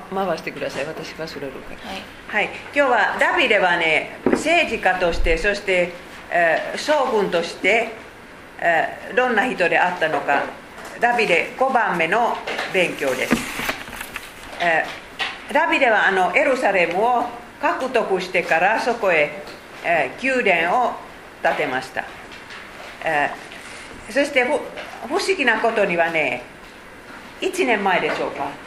回してください。私がそれるからはい。はい、今日はダビデはね政治家としてそして、えー将軍として、えーどんな人であったのかダビデ5番目の勉強です、えーダビデはあのエルサレムを獲得してからそこへ、えー宮殿を建てました、えーそしてふ不思議なことにはね1年前でしょうか。えー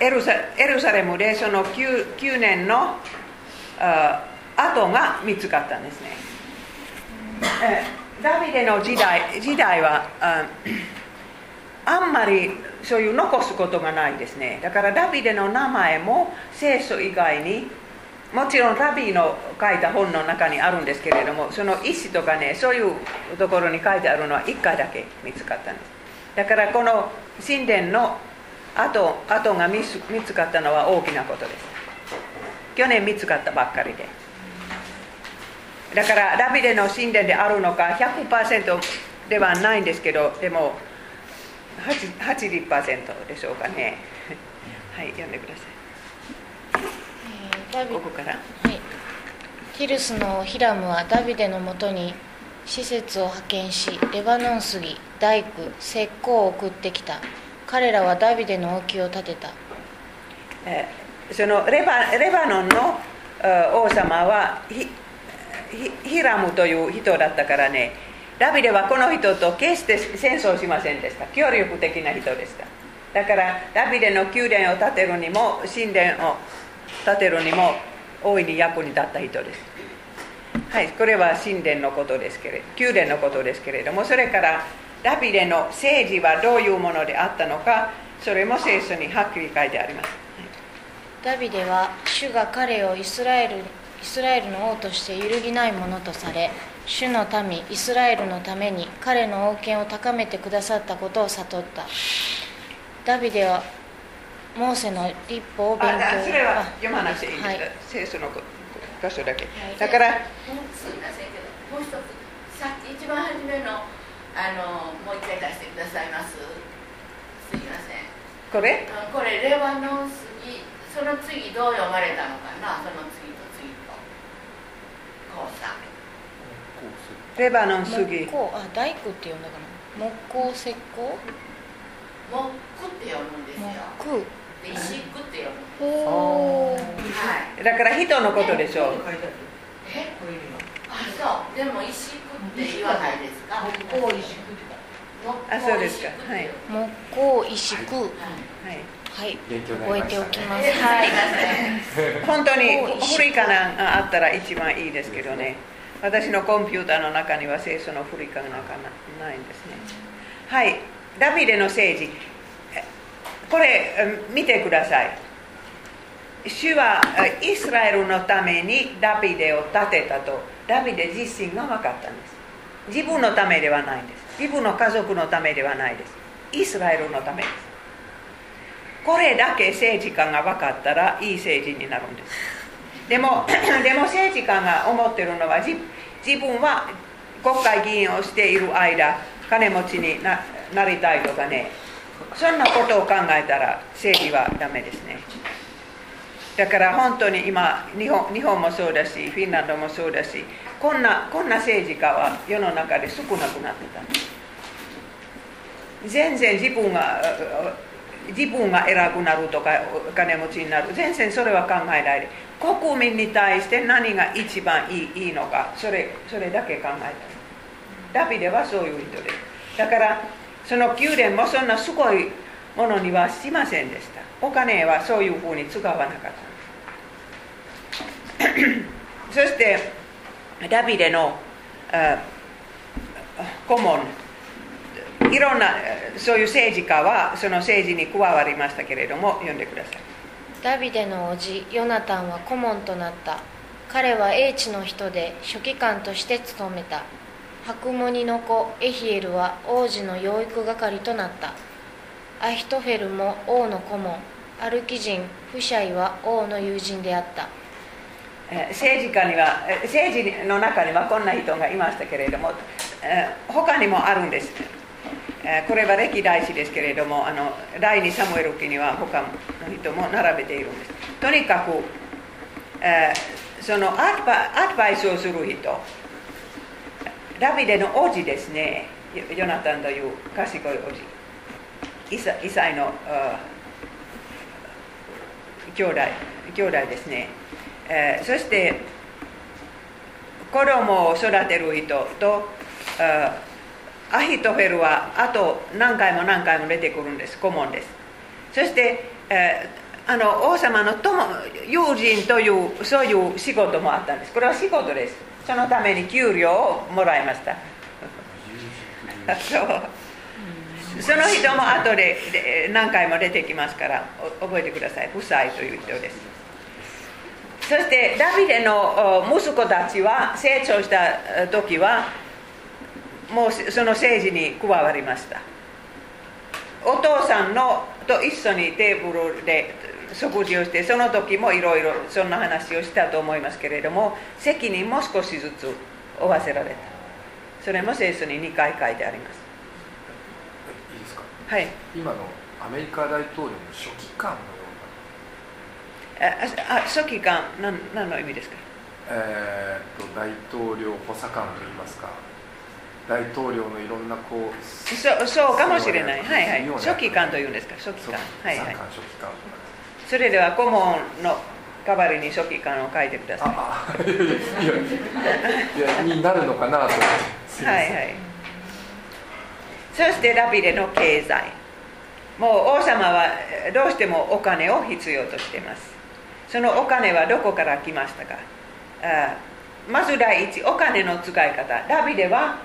エルサエルサレムでその 9, 9年のあ跡が見つかったんですね、ダビデの時代時代はああんまりそういう残すことがないですねだからダビデの名前も聖書以外にもちろんラビーの書いた本の中にあるんですけれどもその石とかねそういうところに書いてあるのは1回だけ見つかったんですだからこの神殿の跡跡が見つ見つかったのは大きなことです。去年見つかったばっかりで。だからダビデの神殿であるのか100%ではないんですけどでも8 80%でしょうかね。はい読んでください。ここから。はい、ティルスのヒラムはダビデのもとに施設を派遣しレバノン杉大工石膏を送ってきた彼らはダビデの王宮を建てた。そのレバレバノンの王様はヒヒラムという人だったからね。ダビデはこの人と決して戦争しませんでした。協力的な人でした。だからダビデの宮殿を建てるにも神殿を建てるにも大いに役に立った人です。はいこれは神殿のことですけれど宮殿のことですけれどもそれからダビデの政治はどういうものであったのかそれも聖書にはっきり書いてあります。ダビデは主が彼をイスラエルイスラエルの王として揺るぎないものとされ主の民イスラエルのために彼の王権を高めてくださったことを悟った。ダビデはモーセの立法を勉強。ああそれはあ読まなくていいんです、はい。聖書の箇所だけ、い。だからもうすみませんけど、もう一つ、さっき一番初めの、あの、もう一回出してくださいます。すみません。これ？あこれ、レバノン杉、その次どう読まれたのかな、その次と次と。こうさん。レバノン杉木工あ大工って呼んだかな？木工石膏モックって読むんですよ。木で、石工って読む。ほーはい。だから人のことでしょうえ、あ、そう、でも石工って言わないですか？木工石工。あそうですか。はい。木工石工はいはい覚えてたおきます。はい。本当に古いかなあったら一番いいですけどね。私のコンピューターの中には聖書の古いかなんかなないんですね。はい。ダビデの政治えこれうん見てください。主はえイスラエルのためにダビデを建てたとダビデ自身が分かったんです。自分のためではないんです。自分の家族のためではないです。イスラエルのためです。これだけ政治家が分かったらいい政治になるんです。でも でも政治家が思ってるのは自自分は国会議員をしている間金持ちにななりたいとかね。そんなことを考えたら政治はダメですね。だから本当に今日本日本もそうだしフィンランドもそうだしこんなこんな政治家は世の中で少なくなってた。全然自分が自分が偉くなるとかお金持ちになる。全然それは考えないで。国民に対して何が一番いいいいのかそれそれだけ考えた。ダビデはそういう人です。だからその宮殿もそんなすごいものにはしませんでした。お金はそういうふうに使わなかった。そしてダビデの顧問いろんなそういう政治家はその政治に加わりましたけれども読んでください。ダビデの叔父ヨナタンは顧問となった。彼は英知の人で書記官として務めた。白モニの子エヒエルは王子の養育係となった。アヒトフェルも王の顧問アルキ人フシャイは王の友人であった。政治家には政治の中にはこんな人がいましたけれどもえー他にもあるんです。これは歴代史ですけれどもあの第2サムエル記には他の人も並べているんです。とにかく、そのアドバアドバイスをする人。ダビデの王子ですね。ヨナタンという賢い王子イサイの兄弟兄弟ですね、えーそして子供を育てる人とあアヒトフェルはあと何回も何回も出てくるんです。顧問です。そして、えーあの王様の友友人というそういう仕事もあったんです。これは仕事です。そのために給料をもらいました。そう。その人も後でで何回も出てきますからお覚えてください。夫妻という人ですそしてダビデのお息子たちは成長したえ時はもうその政治に加わりました。お父さんのと一緒にテーブルで食事をしてその時もいろいろそんな話をしたと思いますけれども責任も少しずつ負わせられた。それも聖書に2回書いてあります。いいですか？はい。今のアメリカ大統領の書記官のああ書記官何何の意味ですか？えー、と大統領補佐官といいますか大統領のいろんなこうそうそうかもしれない。はいはい。書記官というんですか？書記官。はいはい。それでは顧問の代わりに書記官を書いてください。ああいやいやいやになるのかなとはいはい。そしてダビデの経済。もう王様はえーどうしてもお金を必要としていますそのお金はどこから来ましたか？まず第一お金の使い方。ダビデは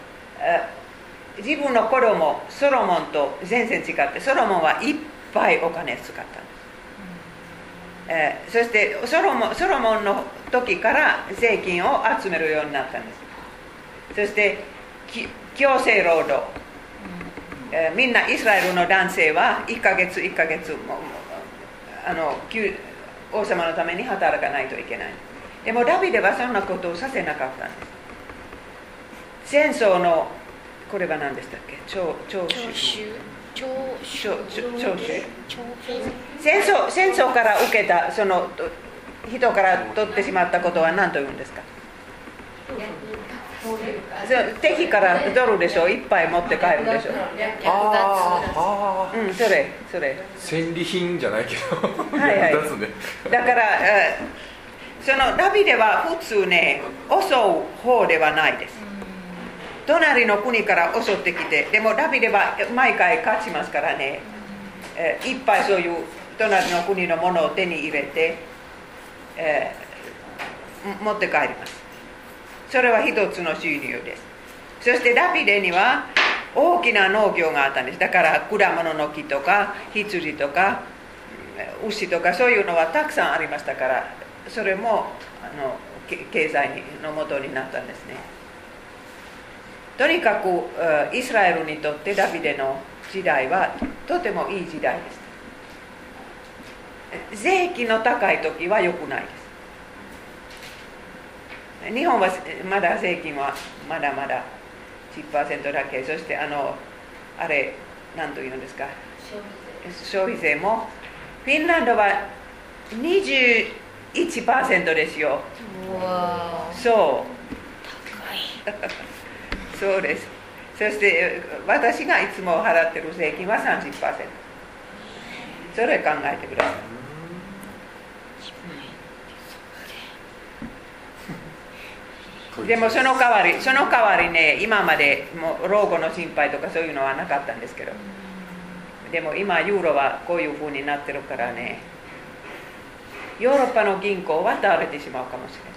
自分の子供ソロモンと全然違ってソロモンはいっぱいお金使ったんです、えーそしてソロモンソロモンの時から税金を集めるようになったんです。そしてき強制労働、えーみんなイスラエルの男性は1ヶ月1ヶ月ももあの給王様のために働かないといけないでもダビデはそんなことをさせなかったんです戦争のこれは何でしたっけ徴徴徴収収徴収徴徴徴収徴兵戦争戦争から受けたそのと人から取ってしまったことは何と言うんですかそう敵から取るでしょ？いっぱい持って帰るでしょ？略あ奪ああうんそれそれ。戦利品じゃないけど。はいはい。役立つね。だからえーそのダビデは普通ね襲う方ではないです。隣の国から襲ってきてでもダビデは毎回勝ちますからね、えーいっぱいそういう隣の国のものを手に入れて、え持って帰りますそれは一つの収入ですそしてダビデには大きな農業があったんです。だから果物の木とか羊とか牛とかそういうのはたくさんありましたからそれもあの経済のもとになったんですね。とにかくイスラエルにとってダビデの時代はとてもいい時代です。税金の高い時は良くないです。日本はまだ税金はまだまだ10%だけそしてあのあれ何というんですか？消費税もフィンランドは21%ですよそう そうです。そして私がいつも払ってる税金は30%。それ考えてください。でもその代わり、その代わりね、今までもう老後の心配とかそういうのはなかったんですけど、でも今ユーロはこういう風になってるからね、ヨーロッパの銀行は倒れてしまうかもしれない。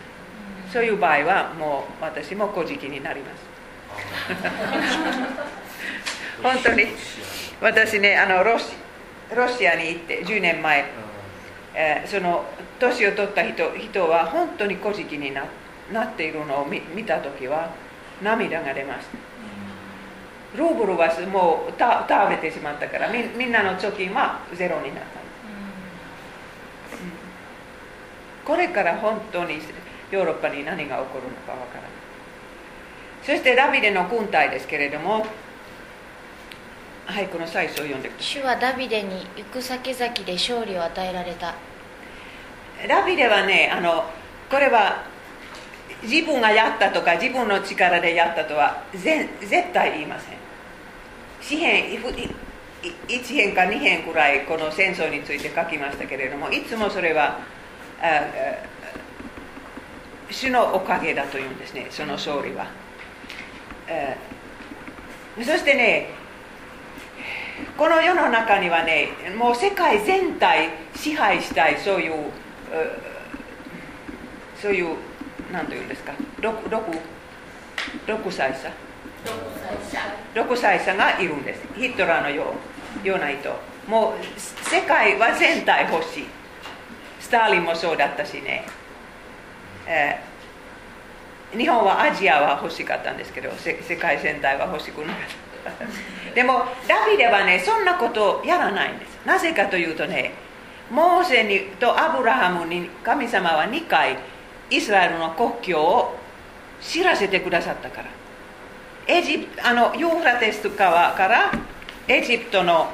そういう場合はもう私も小じになります。本当に。私ねあのロシロシアに行って10年前、えーその年を取った人人は本当に小じにななっているのを見見た時は涙が出ました。ルーブルはもうた倒れてしまったからみみんなの貯金はゼロになったこれから本当にヨーロッパに何が起こるのかわからない。そしてダビデの軍隊ですけれどもはいこの最初を読んでくださ主はダビデに行く先々で勝利を与えられた。いダビデはねあのこれは自分がやったとか自分の力でやったとはぜ絶対言いません。詩編1編か2編くらいこの戦争について書きましたけれどもいつもそれは主のおかげだというんですねその勝利は、そしてねこの世の中にはねもう世界全体支配したいそういうそういう何というんですか？独独独裁者独裁者独裁者がいるんです。ヒトラーのようような人もう世界は全体欲しい。スターリンもそうだったしね、えー日本はアジアは欲しかったんですけどせ世界全体は欲しくなかった。でもダビデはねそんなことをやらないんです。なぜかというとねモーセにとアブラハムに神様は2回イスラエルの国境を知らせてくださったから。エジプあのユーフラテス川からエジプトの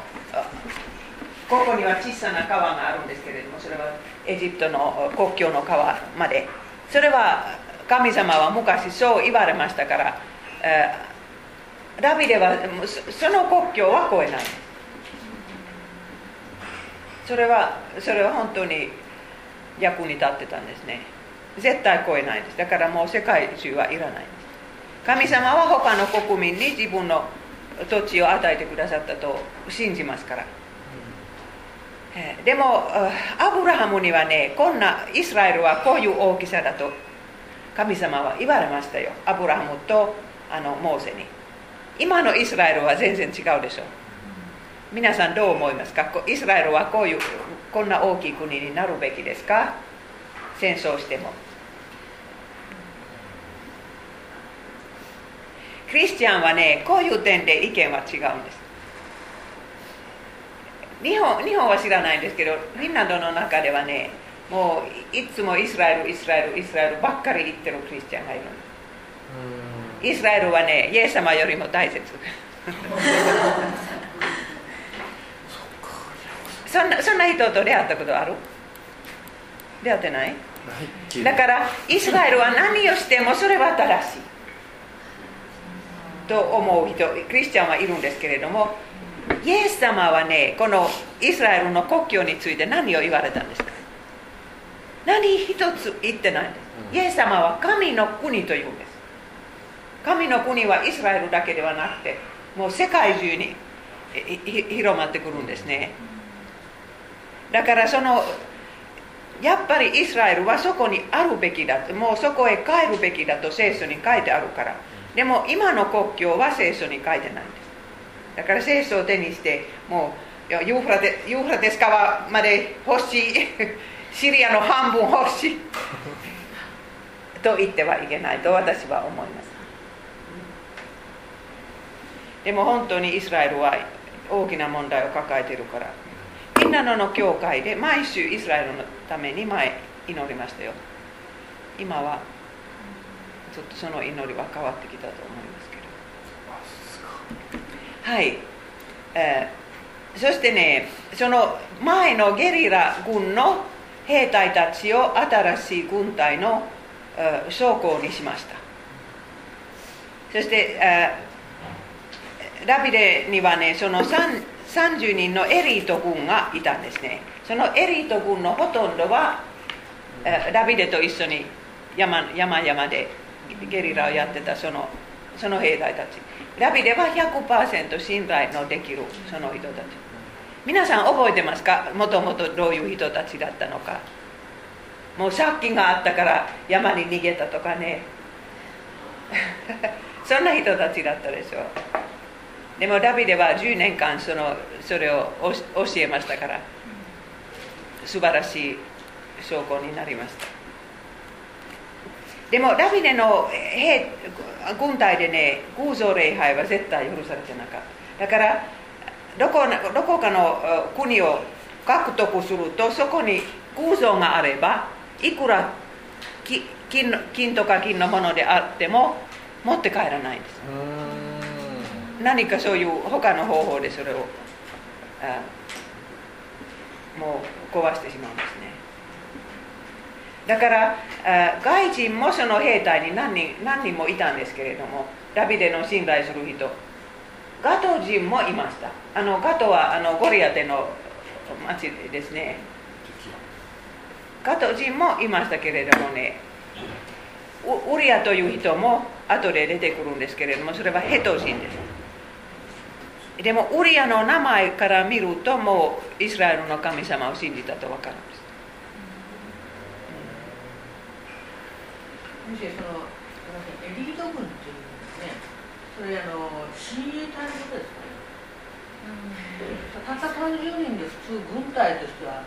ここには小さな川があるんですけれどもそれはエジプトの国境の川まで。それは神様は昔そう言われましたから、えーダビデはその国境は越えない。それはそれは本当に役に立ってたんですね。絶対越えないです。だからもう世界中はいらないです。神様は他の国民に自分の土地を与えてくださったと信じますから。えーでもあアブラハムにはねこんなイスラエルはこういう大きさだと。神様は言われましたよ。アブラハムとあのモーセに。今のイスラエルは全然違うでしょ。う皆さんどう思いますか？こイスラエルはこういうこんな大きい国になるべきですか？戦争しても。クリスチャンはねこういう点で意見は違うんです。日本日本は知らないんですけどフィンランドの中ではねもういいつもイスラエルイスラエルイスラエルばっかり言ってるクリスチャンがいるイスラエルはねイエス様よりも大切。そんなそんな人と出会ったことある？出会ってない？だからイスラエルは何をしてもそれは正しい。と思う人クリスチャンはいるんですけれどもイエス様はねこのイスラエルの国境について何を言われたんですか？何一つ言ってないんです、うん。イエス様は神の国というんです。神の国はイスラエルだけではなくてもう世界中に広まってくるんですね。だからそのやっぱりイスラエルはそこにあるべきだもうそこへ帰るべきだと聖書に書いてあるから。でも今の国境は聖書に書いてないんです。だから聖書を手にしてもうユーフラテユーフラテス川まで欲しい シリアの半分欲しいと言ってはいけないと私は思います。でも本当にイスラエルは大きな問題を抱えているから。みんなの教会で毎週イスラエルのために前祈りましたよ。今はちょっとその祈りは変わってきたと思いますけど。はい、えーそしてねその前のゲリラ軍の兵隊たちを新しい軍隊の、え将校にしました。そして、えーダビデにはねその3 30人のエリート軍がいたんですね。そのエリート軍のほとんどは、えーダビデと一緒に山山々でゲリラをやってたそのその兵隊たち。ダビデは100%信頼のできるその人たち。皆さん覚えてますか？もともとどういう人たちだったのか。もう借金があったから山に逃げたとかね。そんな人たちだったでしょ。うでもダビデは10年間そのそれを教えましたから。素晴らしい証拠になりました。でもダビデの兵軍隊でね偶像礼拝は絶対許されてなかった。だからどこどこかの国を獲得するとそこに偶像があればいくら金金とか金のものであっても持って帰らないんです。何かそういう他の方法でそれをあもう壊してしまうんですね。だからあ外人もその兵隊に何人何人もいたんですけれどもダビデの信頼する人ガト人もいました。あのガトはあのゴリアテの町ですね。ガト人もいましたけれどもねウリアという人も後で出てくるんですけれどもそれはヘト人です。でもウリアの名前から見るともうイスラエルの神様を信じたと分かるんです。もしそのすみませんエリート軍っていうね。それあの親衛隊のことですかね、たった30人で普通軍隊としては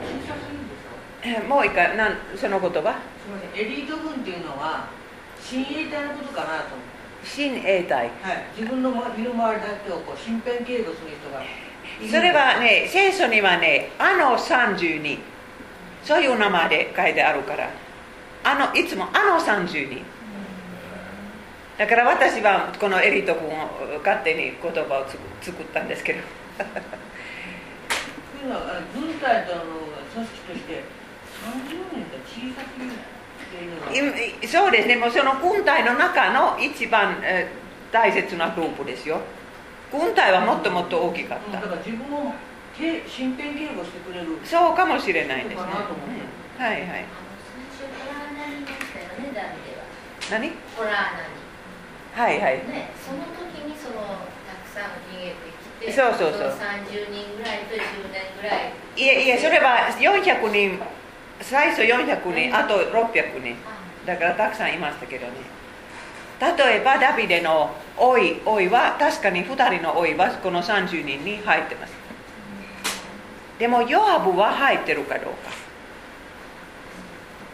小さすぎるんですかえもう一回なんその言葉？すみませんエリート軍っていうのは親衛隊のことかなと思って親衛隊。はい、自分の身の回りだけをこう身辺警護する人がそれはね聖書にはねあの32そういう名前で書いてあるから。あのいつもあの32だから私はこのエリート君を勝手に言葉をつく作ったんですけど。軍隊との組織として30人って小さすぎないっていうのはいそうですね。もうその軍隊の中の一番、えー大切なグループですよ。軍隊はもっともっと大きかった。うんだから自分をけ身辺警護してくれる。そうかもしれないですね、はいはい。何？コラーナにはいはい。ねその時にそのたくさん逃げてきてそうそうそう。の30人ぐらいと10年ぐらい。いえいえそれは400人最初400人あと600人。あだからたくさんいましたけどね。例えばダビデの老い老いは確かに2人の老いはこの30人に入ってます。でもヨアブは入ってるかどうか。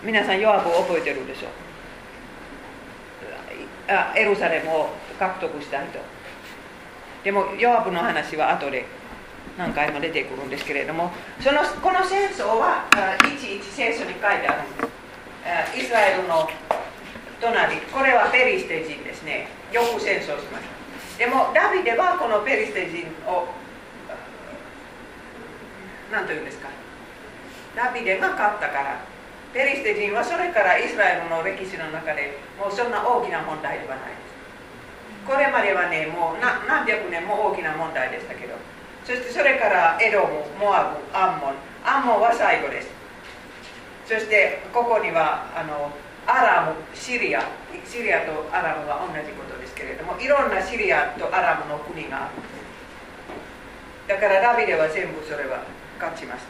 皆さんヨアブ覚えてるでしょあエルサレムを獲得した人。でもヨアブの話は後で何回も出てくるんですけれどもそのこの戦争はいちいち聖書に書いてあるんです。イスラエルの隣これはペリシテ人ですね。よく戦争しました。でもダビデはこのペリシテ人を何というんですか。ダビデが勝ったからペリシテ人はそれからイスラエルの歴史の中でもうそんな大きな問題ではないです。これまではねもう何百年も大きな問題でしたけどそしてそれからエドムモアブアンモンアンモンは最後です。そしてここにはあのアラムシリア。シリアとアラムは同じことですけれどもいろんなシリアとアラムの国がある。だからダビデは全部それは勝ちまし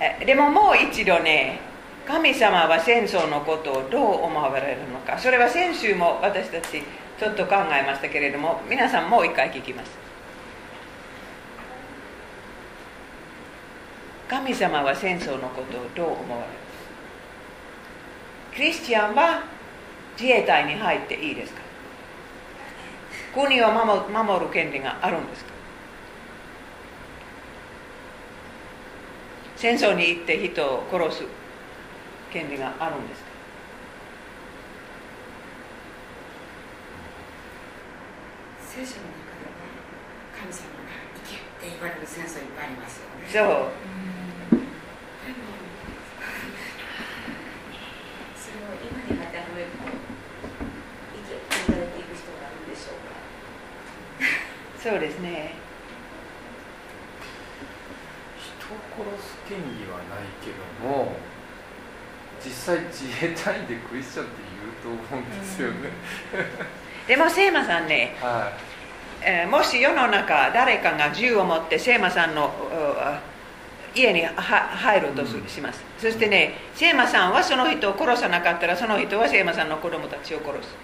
た。でももう一度ね神様は戦争のことをどう思われるのか。それは先週も私たちちょっと考えましたけれども皆さんもう一回聞きます。神様は戦争のことをどう思われる？クリスチャンは自衛隊に入っていいですか？国を守守る権利があるんですか？戦争に行って人を殺す権利があるんですか？聖書の中では神様が行けって言われる戦争いっぱいありますよね。そうそれを今に当てはめると行けって言われている人がいるでしょうか。そうですね。人を殺す権利はないけども実際自衛隊員でクリスチャンって言うと思うんですよね、でもセイマさんね、はえーもし世の中誰かが銃を持ってセイマさんのう家には入るとすうんします、そしてねセイマさんはその人を殺さなかったらその人はセイマさんの子供たちを殺す。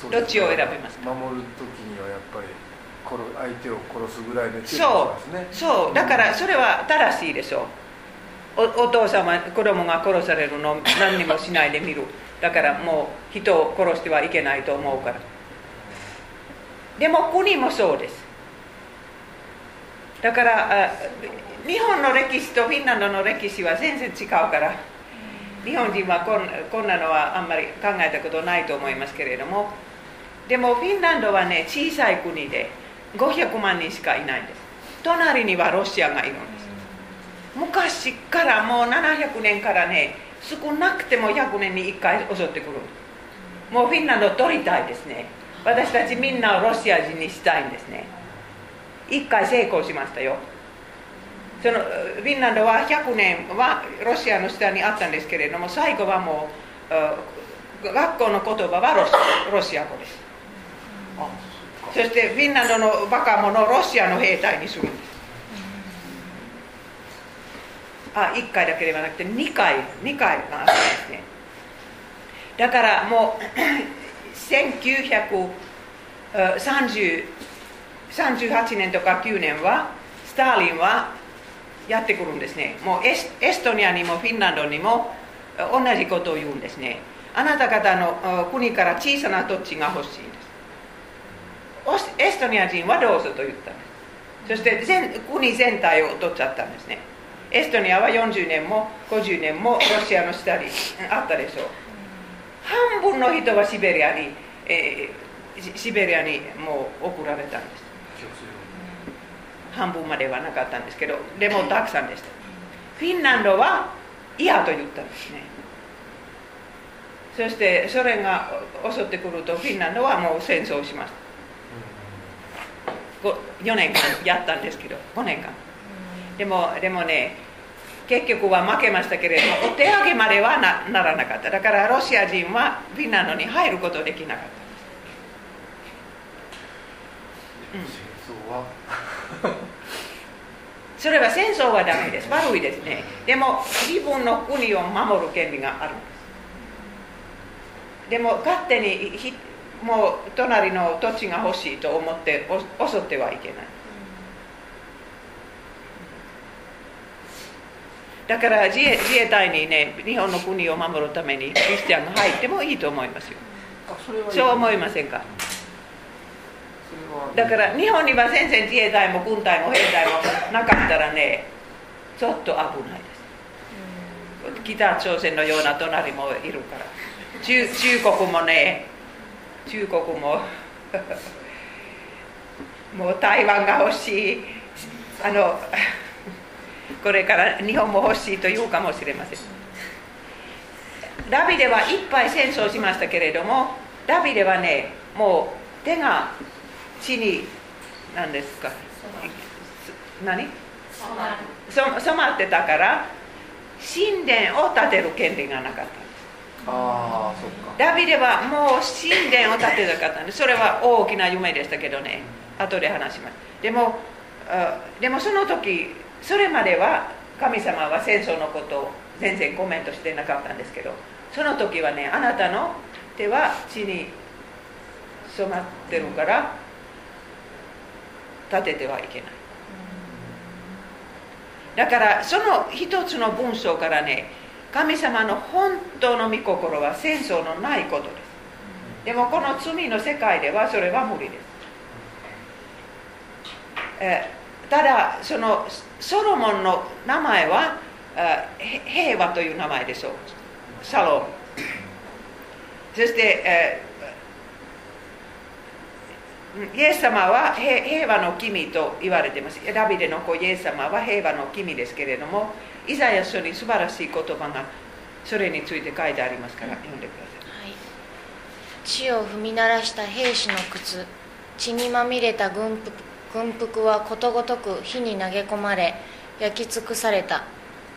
そうどっちを選びますか？守る時にはやっぱり殺相手を殺すぐらいで注意しますね。そうだからそれは正しいでしょ。うおお父さんは子供が殺されるのを何にもしないで見る。だからもう人を殺してはいけないと思うから。でも国もそうです。だからあ日本の歴史とフィンランドの歴史は全然違うから。日本人はこんこんなのはあんまり考えたことないと思いますけれども。でもフィンランドはね小さい国で500万人しかいないんです。隣にはロシアがいるんです。昔からもう700年からね少なくても100年に1回襲ってくるもうフィンランド取りたいですね。私たちみんなをロシア人にしたいんですね。1回成功しましたよ。そのフィンランドは100年はロシアの下にあったんですけれども最後はもう学校の言葉はロシア語です。そしてフィンランドのバカ者をロシアの兵隊にするんです。あ1回だけではなくて2回2回があったんですね。だからもう1938年とか9年はスターリンはやってくるんですね。もうエスエストニアにもフィンランドにも同じことを言うんですね。あなた方の国から小さな土地が欲しいエストニア人はどうぞと言ったんですそして全国全体を取っちゃったんですねエストニアは40年も50年もロシアの下にあったでしょう半分の人はシベリアに、えー、シベリアにもう送られたんです半分まではなかったんですけどでもたくさんでしたフィンランドは嫌と言ったんですねそしてソ連が襲ってくるとフィンランドはもう戦争しました4年間やったんですけど5年間。でもでもね結局は負けましたけれどもお手上げまではなならなかった。だからロシア人はフィンランドに入ることできなかった。戦争は？それは戦争はダメです。悪いですね。でも自分の国を守る権利があるんです。でも勝手にひもう隣の土地が欲しいと思ってお襲ってはいけない。だから自衛自衛隊にね日本の国を守るためにクリスチャンが入ってもいいと思いますよ。あそう思いませんか？だから日本には全然自衛隊も軍隊も兵隊もなかったらねちょっと危ないです。北朝鮮のような隣もいるから。中中国もね中国も もう台湾が欲しい。あのこれから日本も欲しいというかもしれません。ダビデはいっぱい戦争しましたけれどもダビデはねもう手が地に何ですか。何？そ染まってたから神殿を建てる権利がなかったああそっか。ダビデはもう神殿を建てたかったんでそれは大きな夢でしたけどね。後で話します。でもでもその時それまでは神様は戦争のことを全然コメントしてなかったんですけどその時はねあなたの手は地に染まってるから立ててはいけない。だからその一つの文章からね神様の本当の御心は戦争のないことです。でもこの罪の世界ではそれは無理です、えただそのソロモンの名前は平和という名前でしょう。サロン。そして、えイエス様は平和の君と言われています。ダビデの子イエス様は平和の君ですけれどもイザヤ書に素晴らしい言葉がそれについて書いてありますから読んでください、はい、地を踏み鳴らした兵士の靴血にまみれた軍服軍服はことごとく火に投げ込まれ焼き尽くされた。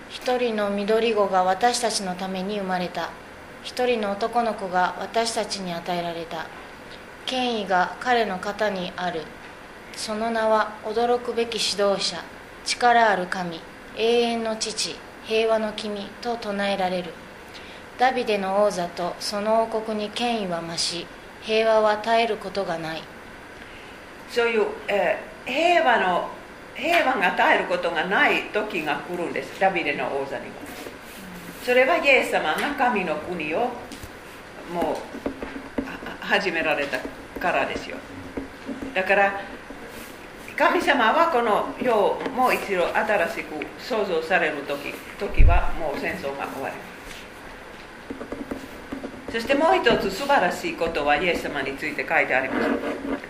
一人の緑子が私たちのために生まれた。一人の男の子が私たちに与えられた。権威が彼の肩にある。その名は驚くべき指導者力ある神永遠の父平和の君と唱えられる。ダビデの王座とその王国に権威は増し平和は絶えることがない。そういう、えー、平和の平和が絶えることがない時が来るんですダビデの王座には。それはイエス様が神の国をもう始められたからですよ。だから神様はこの世をもう一度新しく創造される時時はもう戦争が終わりそしてもう一つ素晴らしいことはイエス様について書いてあります。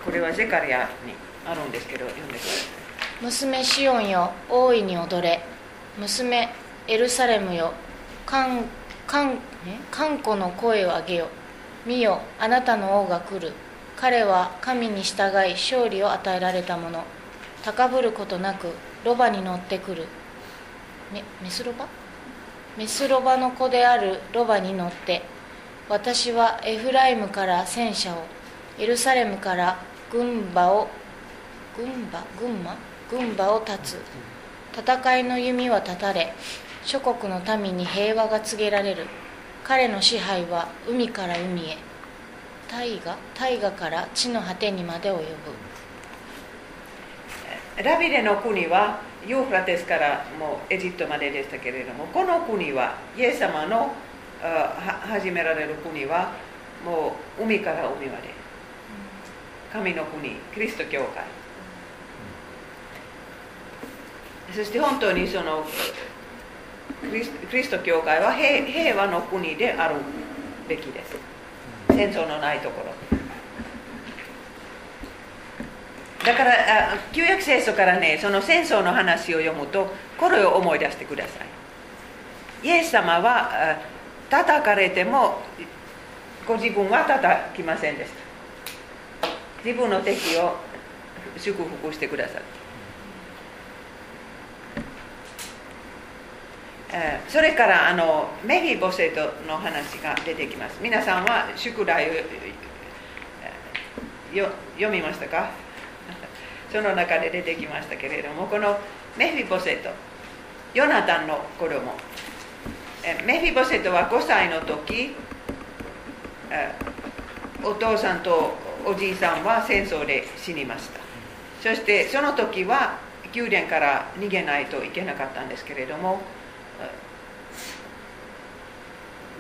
これはゼカリアにあるんですけど読んでください。娘シオンよ大いに踊れ。娘エルサレムよかんかんえ？看護の声を上げよ。見よあなたの王が来る。彼は神に従い勝利を与えられた者高ぶることなくロバに乗ってくる。メスロバ？メスロバの子であるロバに乗って私はエフライムから戦車をエルサレムから軍馬を軍馬？軍馬？軍馬を立つ。戦いの弓は断たれ諸国の民に平和が告げられる。彼の支配は海から海へ。大河？大河から地の果てにまで及ぶ。ダビデの国はユーフラテスからもうエジプトまででしたけれどもこの国はイエス様の始められる国はもう海から海まで。神の国キリスト教会。そして本当にそのクリスト教会は平和の国であるべきです。戦争のないところ。だから旧約聖書からねその戦争の話を読むとこれを思い出してください。イエス様は叩かれてもご自分は叩きませんでした。自分の敵を祝福してくださった。それからあのメフィボセトの話が出てきます。皆さんは宿題を読みましたか？その中で出てきましたけれどもこのメフィボセトヨナタンの子供。メフィボセトは5歳の時お父さんとおじいさんは戦争で死にました。そしてその時は宮殿から逃げないといけなかったんですけれども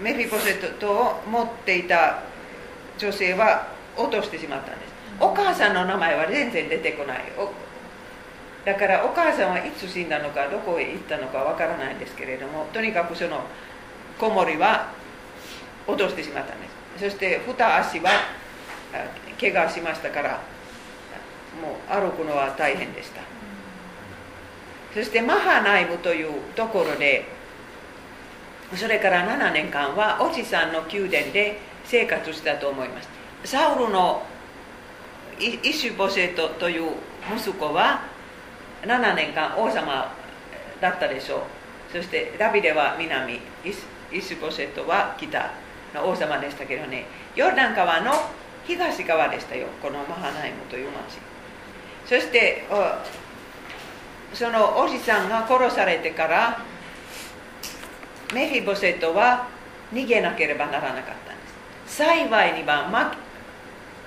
メフィボセトを持っていた女性は落としてしまったんです。お母さんの名前は全然出てこない。だからお母さんはいつ死んだのかどこへ行ったのかわからないんですけれどもとにかくその子守は落としてしまったんです。そして二足は怪我しましたからもう歩くのは大変でした。そしてマハナイムというところでそれから7年間はおじさんの宮殿で生活したと思います。サウルのイシュボセトという息子は7年間王様だったでしょう。そしてダビデは南。イシュボセトは北の王様でしたけどね。ヨルダン川の東側でしたよ。このマハナイムという町。そしてそのおじさんが殺されてからメフィボセトは逃げなければならなかったんです。幸いには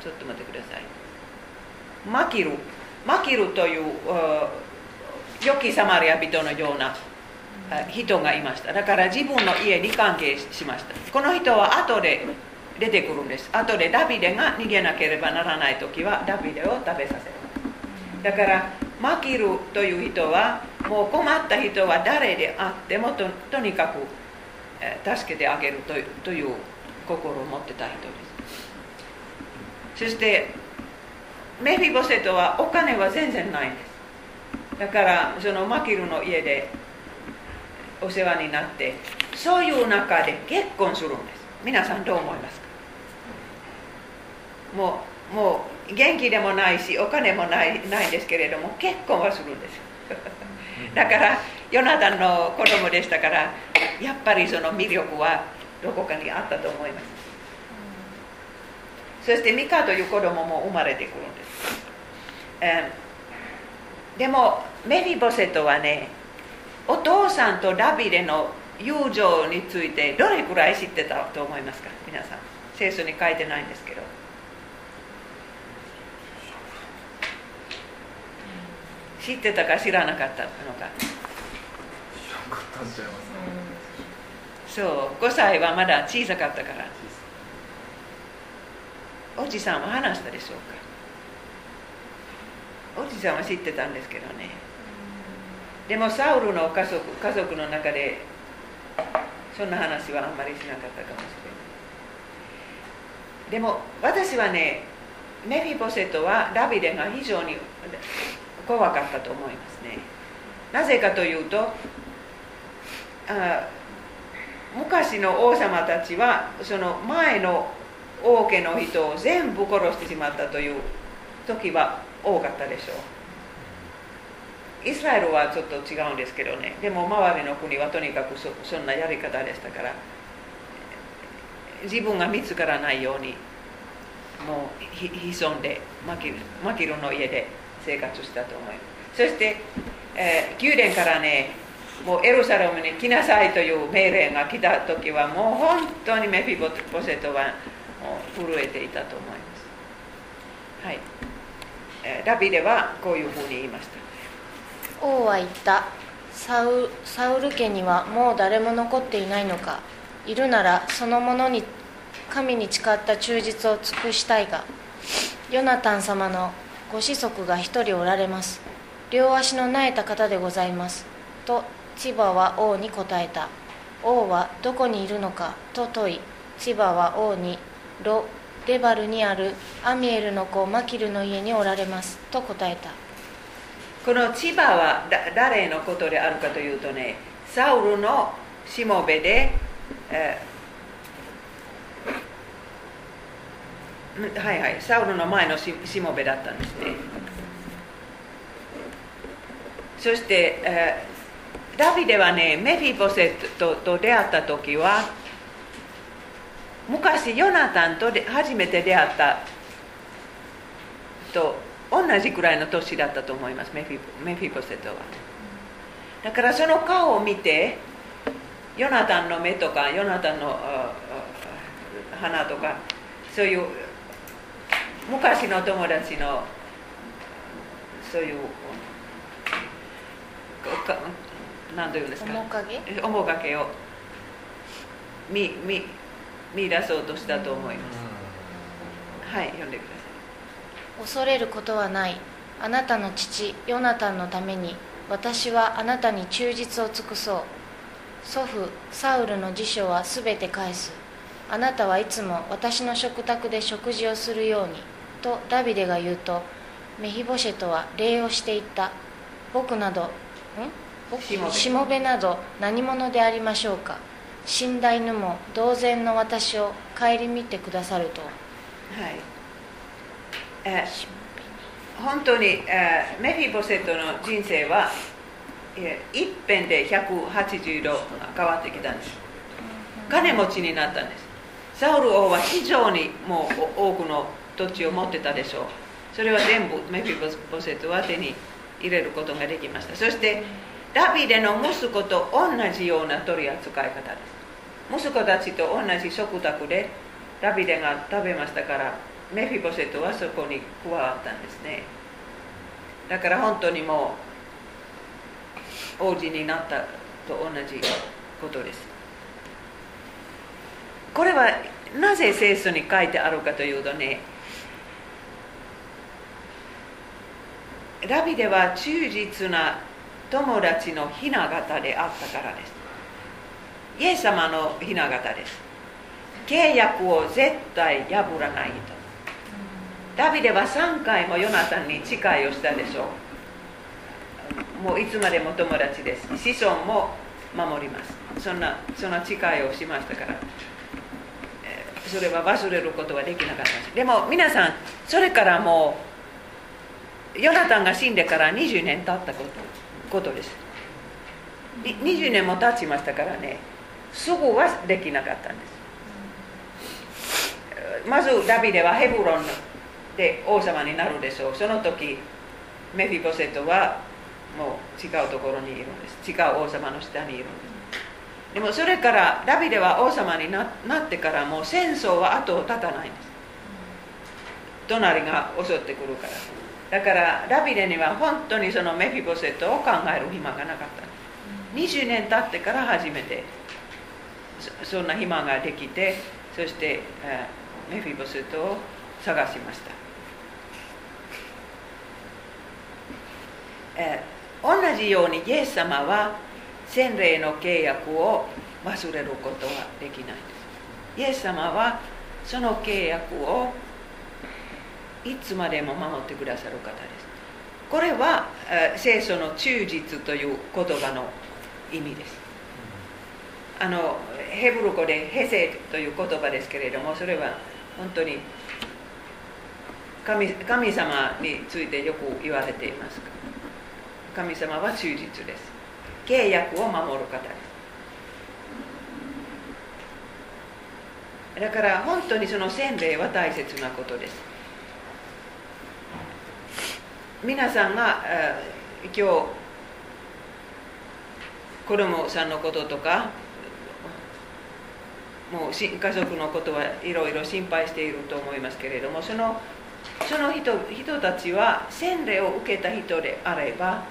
ちょっと待ってください。マキルマキルという良きサマリア人のような人がいましただから自分の家に関係しましたこの人は後で出てくるんです後でダビデが逃げなければならない時はダビデを食べさせるだからマキルという人はもう困った人は誰であってもととにかく助けてあげるというという心を持ってた人ですそしてメフィボセトはお金は全然ない。んですだからそのマキルの家でお世話になってそういう中で結婚するんです。皆さんどう思いますか？もうもう元気でもないしお金もないないですけれども結婚はするんです。だからヨナタンの子供でしたからやっぱりその魅力はどこかにあったと思いますそしてミカという子供も生まれてくるんです、えーでもメフィボセトはねお父さんとダビデの友情についてどれくらい知ってたと思いますか？皆さん。聖書に書いてないんですけど。知ってたか知らなかったのか。そう5歳はまだ小さかったからおじさんは話したでしょうか？おじさんは知ってたんですけどね。でもサウルの家族家族の中でそんな話はあんまりしなかったかもしれない。でも私はねメフィボセトはダビデが非常に怖かったと思いますね。なぜかというとあ昔の王様たちはその前の王家の人を全部殺してしまったという時は多かったでしょう。イスラエルはちょっと違うんですけどね。でも周りの国はとにかくそそんなやり方でしたから自分が見つからないようにもう潜んでマキマキルの家で生活したと思います。そして、えー、宮殿からねもうエルサレムに来なさいという命令が来た時はもう本当にメフィボセトは震えていたと思います。はい、えー、ダビデはこういうふうに言いました。王は言った。サウサウル家にはもう誰も残っていないのか。いるならそのものに神に誓った忠実を尽くしたいが。ヨナタン様のご子息が一人おられます。両足の苗えた方でございます。と千葉は王に答えた。王はどこにいるのかと問い千葉は王にロデバルにあるアミエルの子マキルの家におられますと答えた。この千葉は誰のことであるかというとねサウルのしもべで、えー、はいはいサウルの前のししもべだったんですね。そして、えー、ダビデはねメフィボセットと出会った時は昔ヨナタンとで初めて出会ったと同じくらいの年だったと思いますメフィメフィボセトは。だからその顔を見てヨナタンの目とかヨナタンの鼻とかそういう昔の友達のそういう何というんですか？面影？面影を見見見出そうとしたと思います。はい読んでください。恐れることはない。あなたの父ヨナタンのために私はあなたに忠実を尽くそう。祖父サウルの辞書はすべて返す。あなたはいつも私の食卓で食事をするようにとダビデが言うとメヒボシェトは礼をしていった。僕などん？僕？しもべなど何者でありましょうか？死んだ犬も同然の私を顧みてくださると。はい、え本当に、えメフィボセットの人生は、え一辺で180度変わってきたんです。金持ちになったんです。サウル王は非常にもう多くの土地を持ってたでしょう。それは全部メフィボセットは手に入れることができました。そしてダビデの息子と同じような取り扱い方です。息子たちと同じ食卓でダビデが食べましたからメフィボセトはそこに加わったんですね。だから本当にもう王子になったと同じことです。これはなぜ聖書に書いてあるかというとねダビデは忠実な友達の雛形であったからです。イエス様の雛形です。契約を絶対破らないと。ダビデは3回もヨナタンに誓いをしたでしょう。もういつまでも友達です。子孫も守ります。そんなそんな誓いをしましたから。それは忘れることはできなかったです。でも皆さんそれからもうヨナタンが死んでから20年経ったことことです。20年も経ちましたからね。すぐはできなかったんです。まずダビデはヘブロンで王様になるでしょう。その時メフィボセトはもう違うところにいるんです。違う王様の下にいるんです。でもそれからダビデは王様になってからもう戦争は後を絶たないんです。隣が襲ってくるから。だからダビデには本当にそのメフィボセットを考える暇がなかった。20年経ってから初めてそんな暇ができてそしてメフィボセットを探しました、え同じようにイエス様は洗礼の契約を忘れることはできない。ですイエス様はその契約をいつまでも守ってくださる方です。これはえ聖書の忠実という言葉の意味です。あのヘブル語でヘセという言葉ですけれどもそれは本当に神神様についてよく言われています。神様は忠実です。契約を守る方です。だから本当にその洗礼は大切なことです。皆さんが今日子供さんのこととかもうし家族のことはいろいろ心配していると思いますけれどもそのその人人たちは洗礼を受けた人であれば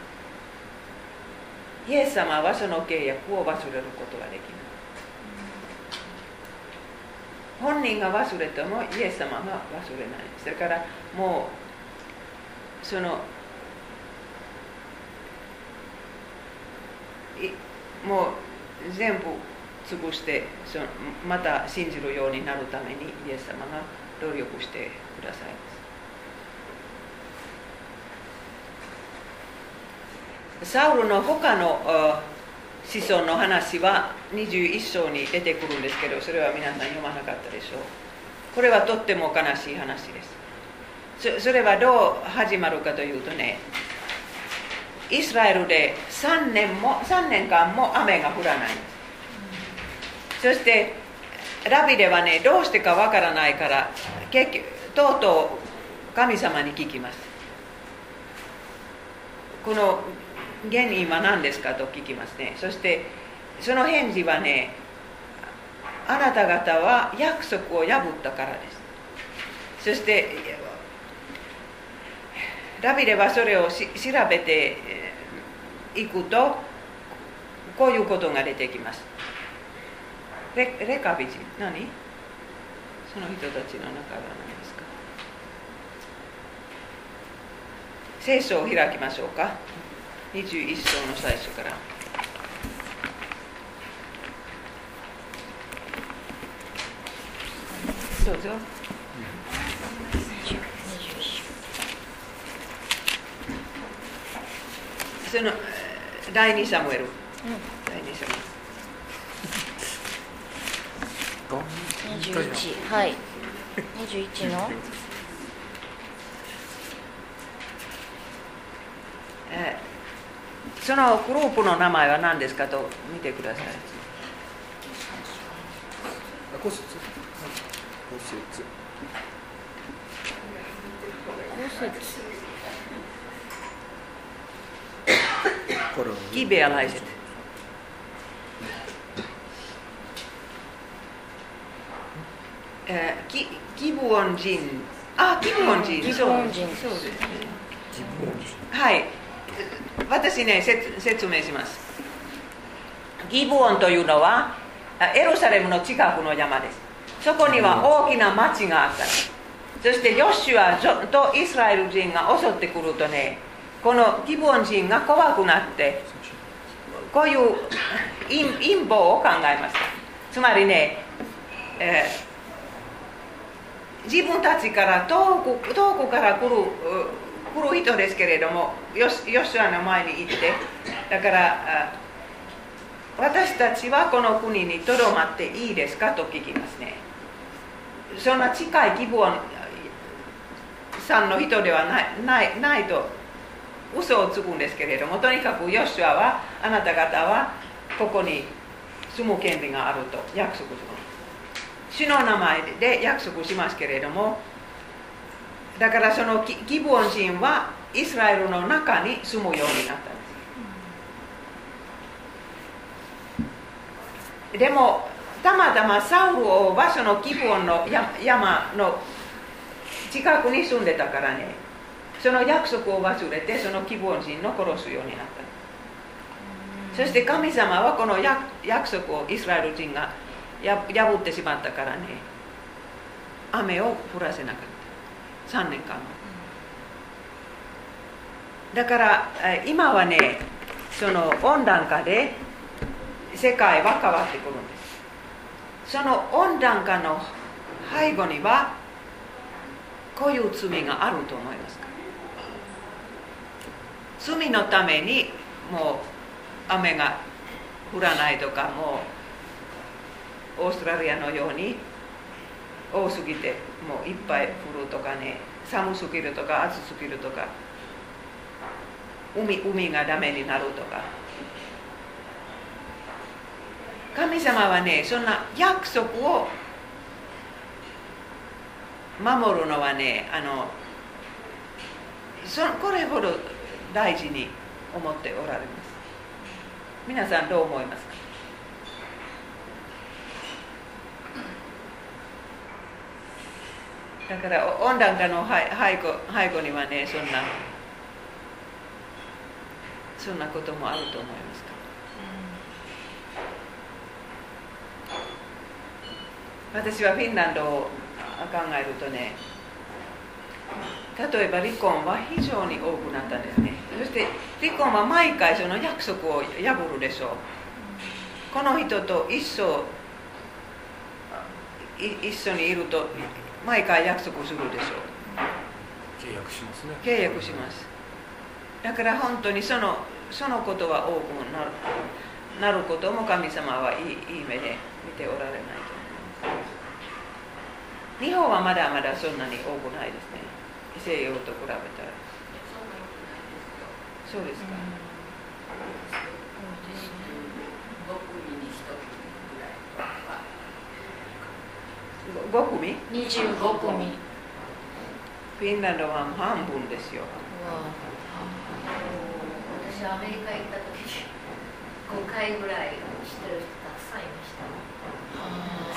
イエス様はその契約を忘れることができない。本人が忘れてもイエス様が忘れない。ですだからもうそのいもう全部潰してそのまた信じるようになるためにイエス様が努力してくださいます。サウルの他の子孫の話は21章に出てくるんですけどそれは皆さん読まなかったでしょう。これはとっても悲しい話です。そそれはどう始まるかというとねイスラエルで3年も3年間も雨が降らないんです。そしてラビデはねどうしてかわからないから結局とうとう神様に聞きます。この原因は何ですかと聞きますね。そしてその返事はねあなた方は約束を破ったからです。そしてダビデはそれを調べていくとこういうことが出てきます。レレカビ人何？その人たちの中は何ですか？聖書を開きましょうか。21章の最初から。どうぞ。その第2サムエル、第2サムエル21はい。21の？えーそのグループの名前は何ですかと見てください。五節五節5節これをギベアライセテえーギギブオン人あギブオン人そう。そうです自分をはい。私ね説説明します。ギブオンというのはあエルサレムの近くの山です。そこには大きな町があった。そしてヨシュアとイスラエル人が襲ってくるとねこのギブオン人が怖くなってこういう陰陰謀を考えましたつまりね、えー自分たちから遠く遠くから来る来る人ですけれどもヨシュアの前に行ってだから私たちはこの国にとどまっていいですかと聞きますね。そんな近い希望さんの人ではないないないと嘘をつくんですけれどもとにかくヨシュアはあなた方はここに住む権利があると約束す。る主の名前で約束しますけれどもだからそのギブオン人はイスラエルの中に住むようになったんです。でもたまたまサウルを場所のギブオンの山の近くに住んでたからねその約束を忘れてそのギブオン人の殺すようになった。そして神様はこの約束をイスラエル人がや破ってしまったからね。雨を降らせなかった。3年間もだから今はねその温暖化で世界は変わってくるんです。その温暖化の背後にはこういう罪があると思いますか？罪のためにもう雨が降らないとかもうオーストラリアのように多すぎてもういっぱい降るとかね寒すぎるとか暑すぎるとか海海がダメになるとか神様はねそんな約束を守るのはねあのそこれほど大事に思っておられます皆さんどう思いますかだから温暖化の背後背後にはねそんなそんなこともあると思いますか、私はフィンランドを考えるとね例えば離婚は非常に多くなったんですね。そして離婚は毎回その約束を破るでしょう。この人と一生一緒にいると毎回約束するでしょう。契約しますね。契約します。だから本当にそのそのことは多くなるなることも神様はいいいい目で見ておられないと思います。日本はまだまだそんなに多くないですね。西洋と比べたら。そうですか、5組 ?25 組。フィンランドは半分ですよ。私アメリカ行った時5回ぐらいしてる人たくさんいました。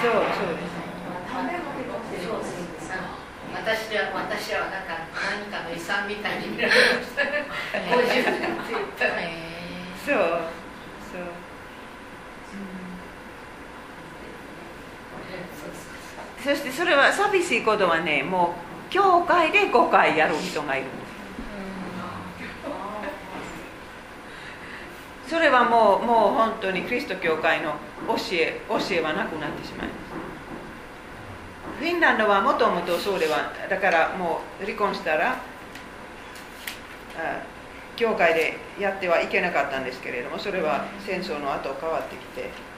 そうそうですそうです。私は私はなんか何かの遺産みたいに見られました50年って言ったらそうそうそそしてそれは寂しいことはねもう教会で5回やる人がいるんです。それはもうもう本当にキリスト教会の教え教えはなくなってしまいます。フィンランドはもともとそうではだからもう離婚したら教会でやってはいけなかったんですけれどもそれは戦争の後変わってきて。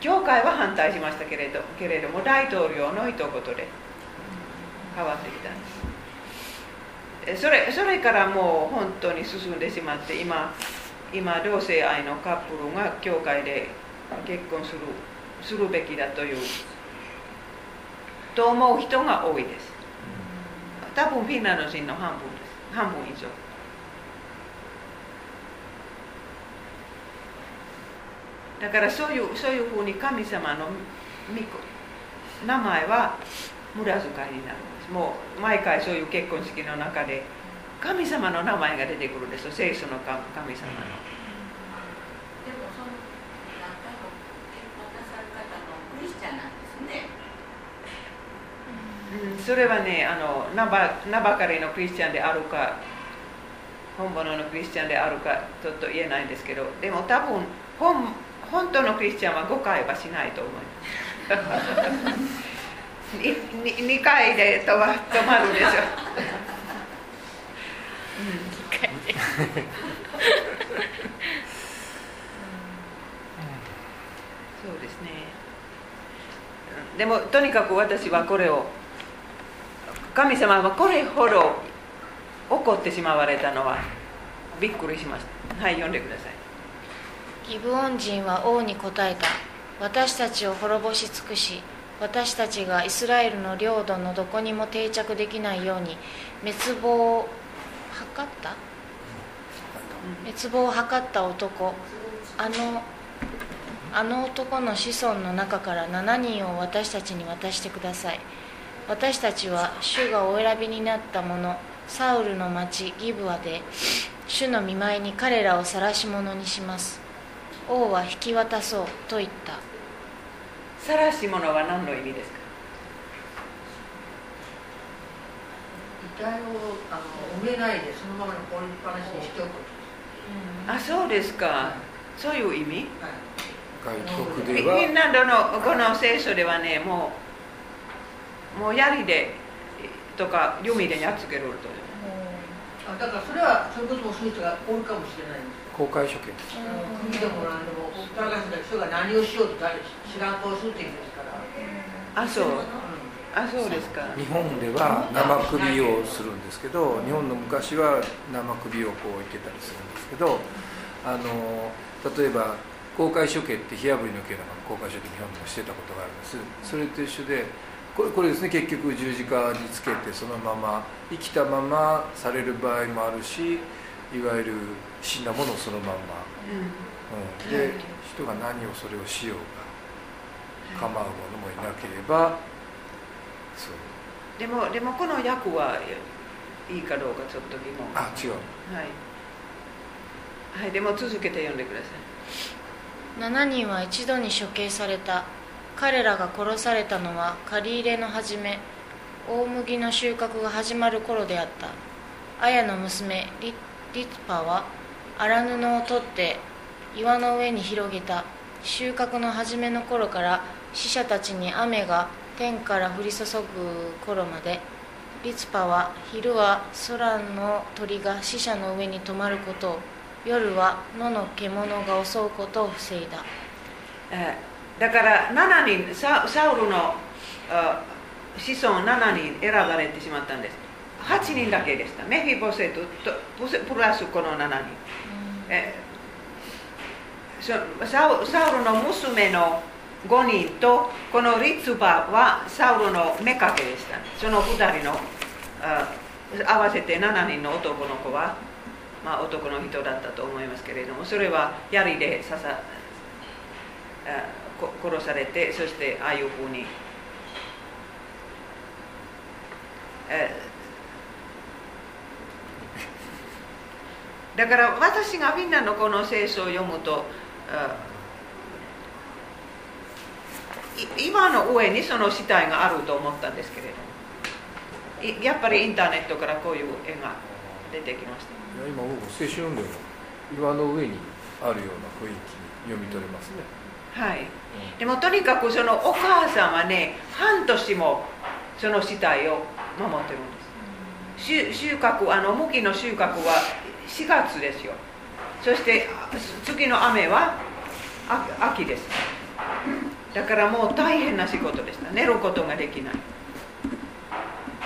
教会は反対しましたけれどけれども大統領の一言で変わってきたんです。それそれからもう本当に進んでしまって今今同性愛のカップルが教会で結婚するするべきだというと思う人が多いです。多分フィンランド人の半分です。半分以上。だからそういうそういうふうに神様の名前は無駄遣いになるんですもう毎回そういう結婚式の中で神様の名前が出てくるんです聖書の神様の。でもその何回も結婚なさる方のクリスチャンなんですね。うん、それはねあの名ば名ばかりのクリスチャンであるか本物のクリスチャンであるかちょっと言えないんですけどでも多分本本当のクリスチャンは誤解はしないと思います。2, 2回で止ま止まるでしょ、2回。でそうですね。でもとにかく私はこれを神様はこれほど怒ってしまわれたのはびっくりしました。はい読んでください。ギブオン人は王に答えた。私たちを滅ぼし尽くし私たちがイスラエルの領土のどこにも定着できないように滅亡を図った？滅亡を図った男。あのあの男の子孫の中から7人を私たちに渡してください。私たちは主がお選びになった者サウルの町ギブアで主の見舞いに彼らを晒し者にします。王は引き渡そうと言った。晒し者は何の意味ですか？遺体をあの埋めないでそのままりっぱなしにしておくあそうですか。そういう意味？はい外国フではィンランドのこの聖書ではねもうもう槍でとか弓でやっつけると。いうあだからそれはそれこそそういう人がおるかもしれないんです公開処刑。国でも何でもほったらかした人が何をしようと誰知らん。顔するって言うんですから、あそう。あそうですか。日本では生首をするんですけど日本の昔は生首をこう置いてたりするんですけどあの例えば公開処刑って火あぶりの刑なんかの公開処刑日本でもしてたことがあるんです。それと一緒でこれこれですね結局十字架につけてそのまま生きたままされる場合もあるしいわゆる死んだものをそのまんま、ううん、で人が何をそれをしようが構うものもいなければそう。んでもでもこの役はいいかどうかちょっと疑問。あ違う。はい、はい、でも続けて読んでください。7人は一度に処刑された。彼らが殺されたのは借り入れの初め大麦の収穫が始まる頃であった。アヤの娘リリツパは荒布を取って岩の上に広げた。収穫の初めの頃から死者たちに雨が天から降り注ぐ頃までリツパは昼は空の鳥が死者の上に止まることを夜は野の獣が襲うことを防いだ。えーだから7人サウルの子孫7人選ばれてしまったんです。8人だけでした。メフィボセトとプラスこの7人、えサウサウルの娘の5人とこのリツバはサウルの妾でした。その2人の合わせて7人の男の子は、まあ、男の人だったと思いますけれどもそれは槍で刺さ殺されてそしてああいうふうに、だから私がみんなのこの聖書を読むとあい岩の上にその死体があると思ったんですけれどもいやっぱりインターネットからこういう絵が出てきました。いや今僕青春運動の岩の上にあるような雰囲気に読み取れますね、はい、でもとにかくそのお母さんはね半年もその死体を守ってるんです。収収穫あの麦の収穫は4月ですよ。そしてあ次の雨はあ秋です。だからもう大変な仕事でした寝ることができない。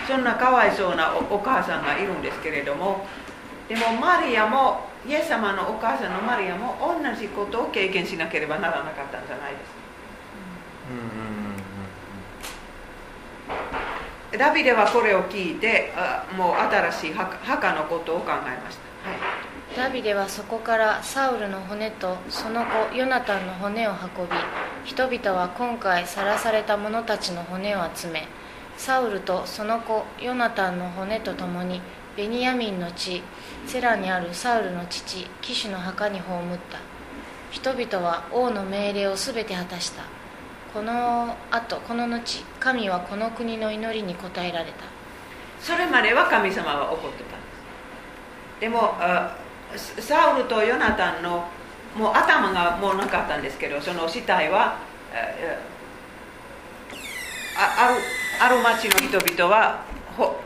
そんなかわいそうなおお母さんがいるんですけれども。でもマリアもイエス様のお母さんのマリアも同じことを経験しなければならなかったんじゃないです。かダビデはこれを聞いてあもう新しい墓墓のことを考えました、はいダビデはそこからサウルの骨とその子ヨナタンの骨を運び人々は今回晒された者たちの骨を集めサウルとその子ヨナタンの骨とともにベニヤミンの地セラにあるサウルの父キシュの墓に葬った。人々は王の命令を全て果たした。この後この後神はこの国の祈りに応えられた。それまでは神様は怒ってた。でもサウルとヨナタンのもう頭がもうなかったんですけどその死体はああるある町の人々はほ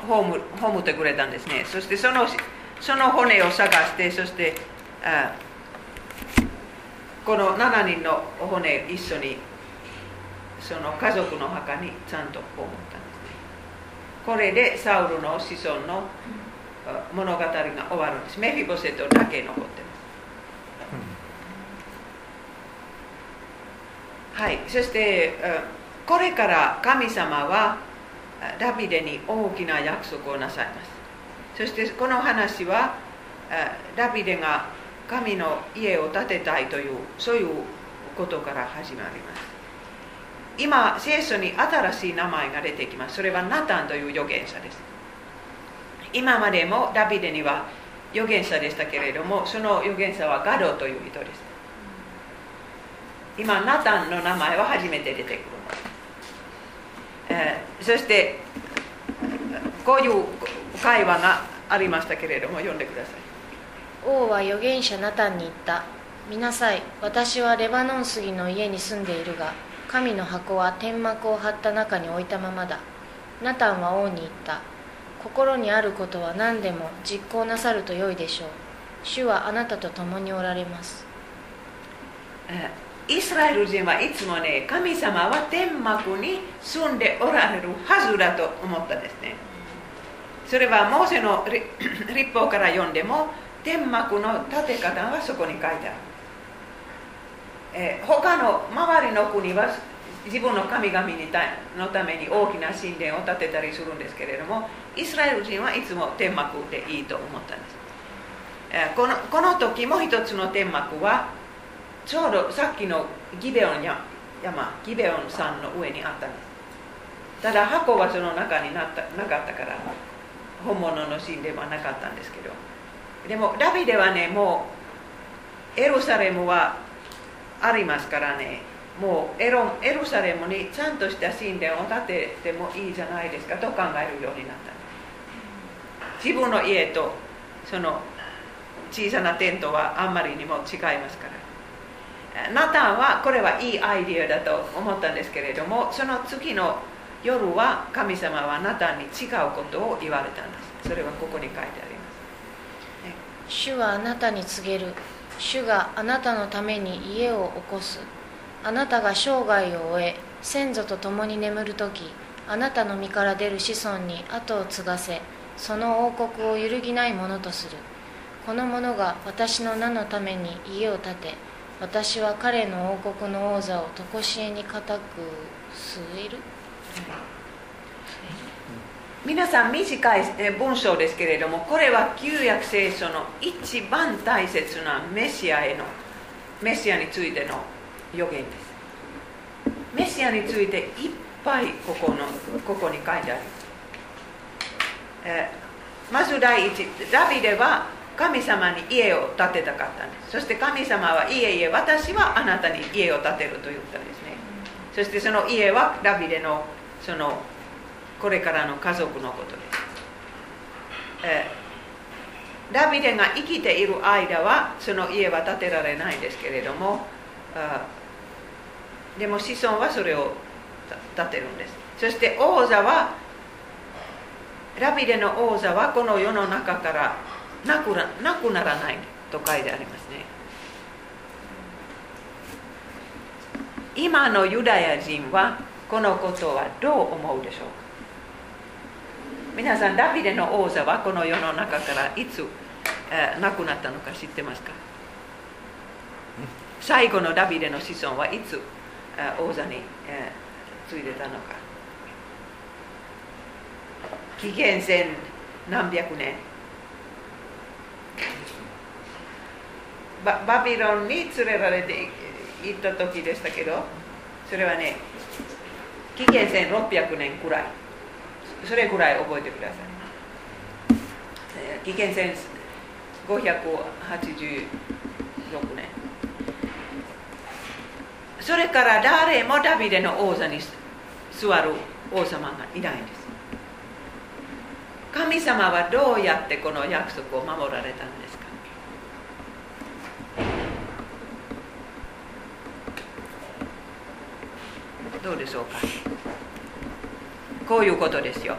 葬葬ってくれたんですね。そしてそのその骨を探してそしてこの7人の骨一緒にその家族の墓にちゃんと葬ったんですね。これでサウルの子孫の物語が終わるんです。メフィボセトだけ残ってます。はい。そしてこれから神様はあダビデに大きな約束をなさいます。そしてこの話はあダビデが神の家を建てたいというそういうことから始まります。今聖書に新しい名前が出てきます。それはナタンという預言者です。今までもダビデには預言者でしたけれどもその預言者はガドという人です今ナタンの名前は初めて出てくる、えーそしてこういう会話がありましたけれども読んでください。王は預言者ナタンに言った。見なさい。私はレバノン杉の家に住んでいるが神の箱は天幕を張った中に置いたままだ。ナタンは王に言った。心にあることは何でも実行なさると良いでしょう。主はあなたと共におられます。イスラエル人はいつもね神様は天幕に住んでおられるはずだと思ったですね。それはモーセの 立法から読んでも天幕の建て方はそこに書いてある、えー他の周りの国は自分の神々にたのために大きな神殿を建てたりするんですけれどもイスラエル人はいつも天幕でいいと思ったんです、えこのこの時も一つの天幕はちょうどさっきのギベオン山ギベオン山の上にあったんです。ただ箱はその中になったなかったから本物の神殿はなかったんですけど。でもダビデはねもうエルサレムはありますからね。もうエロエルサレムにちゃんとした神殿を建ててもいいじゃないですかと考えるようになった自分の家とその小さなテントはあんまりにも違いますから。ナタンはこれはいいアイディアだと思ったんですけれどもその次の夜は神様はナタンに違うことを言われたんです。それはここに書いてあります。主はあなたに告げる。主があなたのために家を起こす。あなたが生涯を終え先祖と共に眠る時あなたの身から出る子孫に後を継がせその王国を揺るぎないものとする。この者が私の名のために家を建て私は彼の王国の王座を常しえに固く据える。皆さん短い文章ですけれどもこれは旧約聖書の一番大切なメシアへのメシアについての予言です。メシアについていっぱいここのここに書いてあります、えまず第一ダビデは神様に家を建てたかったんです。そして神様はいえいえ私はあなたに家を建てると言ったんですね。そしてその家はダビデのそのこれからの家族のことです、えーダビデが生きている間はその家は建てられないんですけれどもでも子孫はそれを建てるんです。そして王座はダビデの王座はこの世の中からなくななくならないと書いてありますね今のユダヤ人はこのことはどう思うでしょうか皆さんダビデの王座はこの世の中からいつ、えーなくなったのか知ってますか最後のダビデの子孫はいつ、えー王座に、えーついでたのか紀元前何百年。ババビロンに連れられて行った時でしたけどそれはね紀元前600年くらい。それぐらい覚えてください。紀元前586年。それから誰もダビデの王座に座る王様がいないんです。神様はどうやってこの約束を守られたんですか？どうでしょうか？こういうことですよ。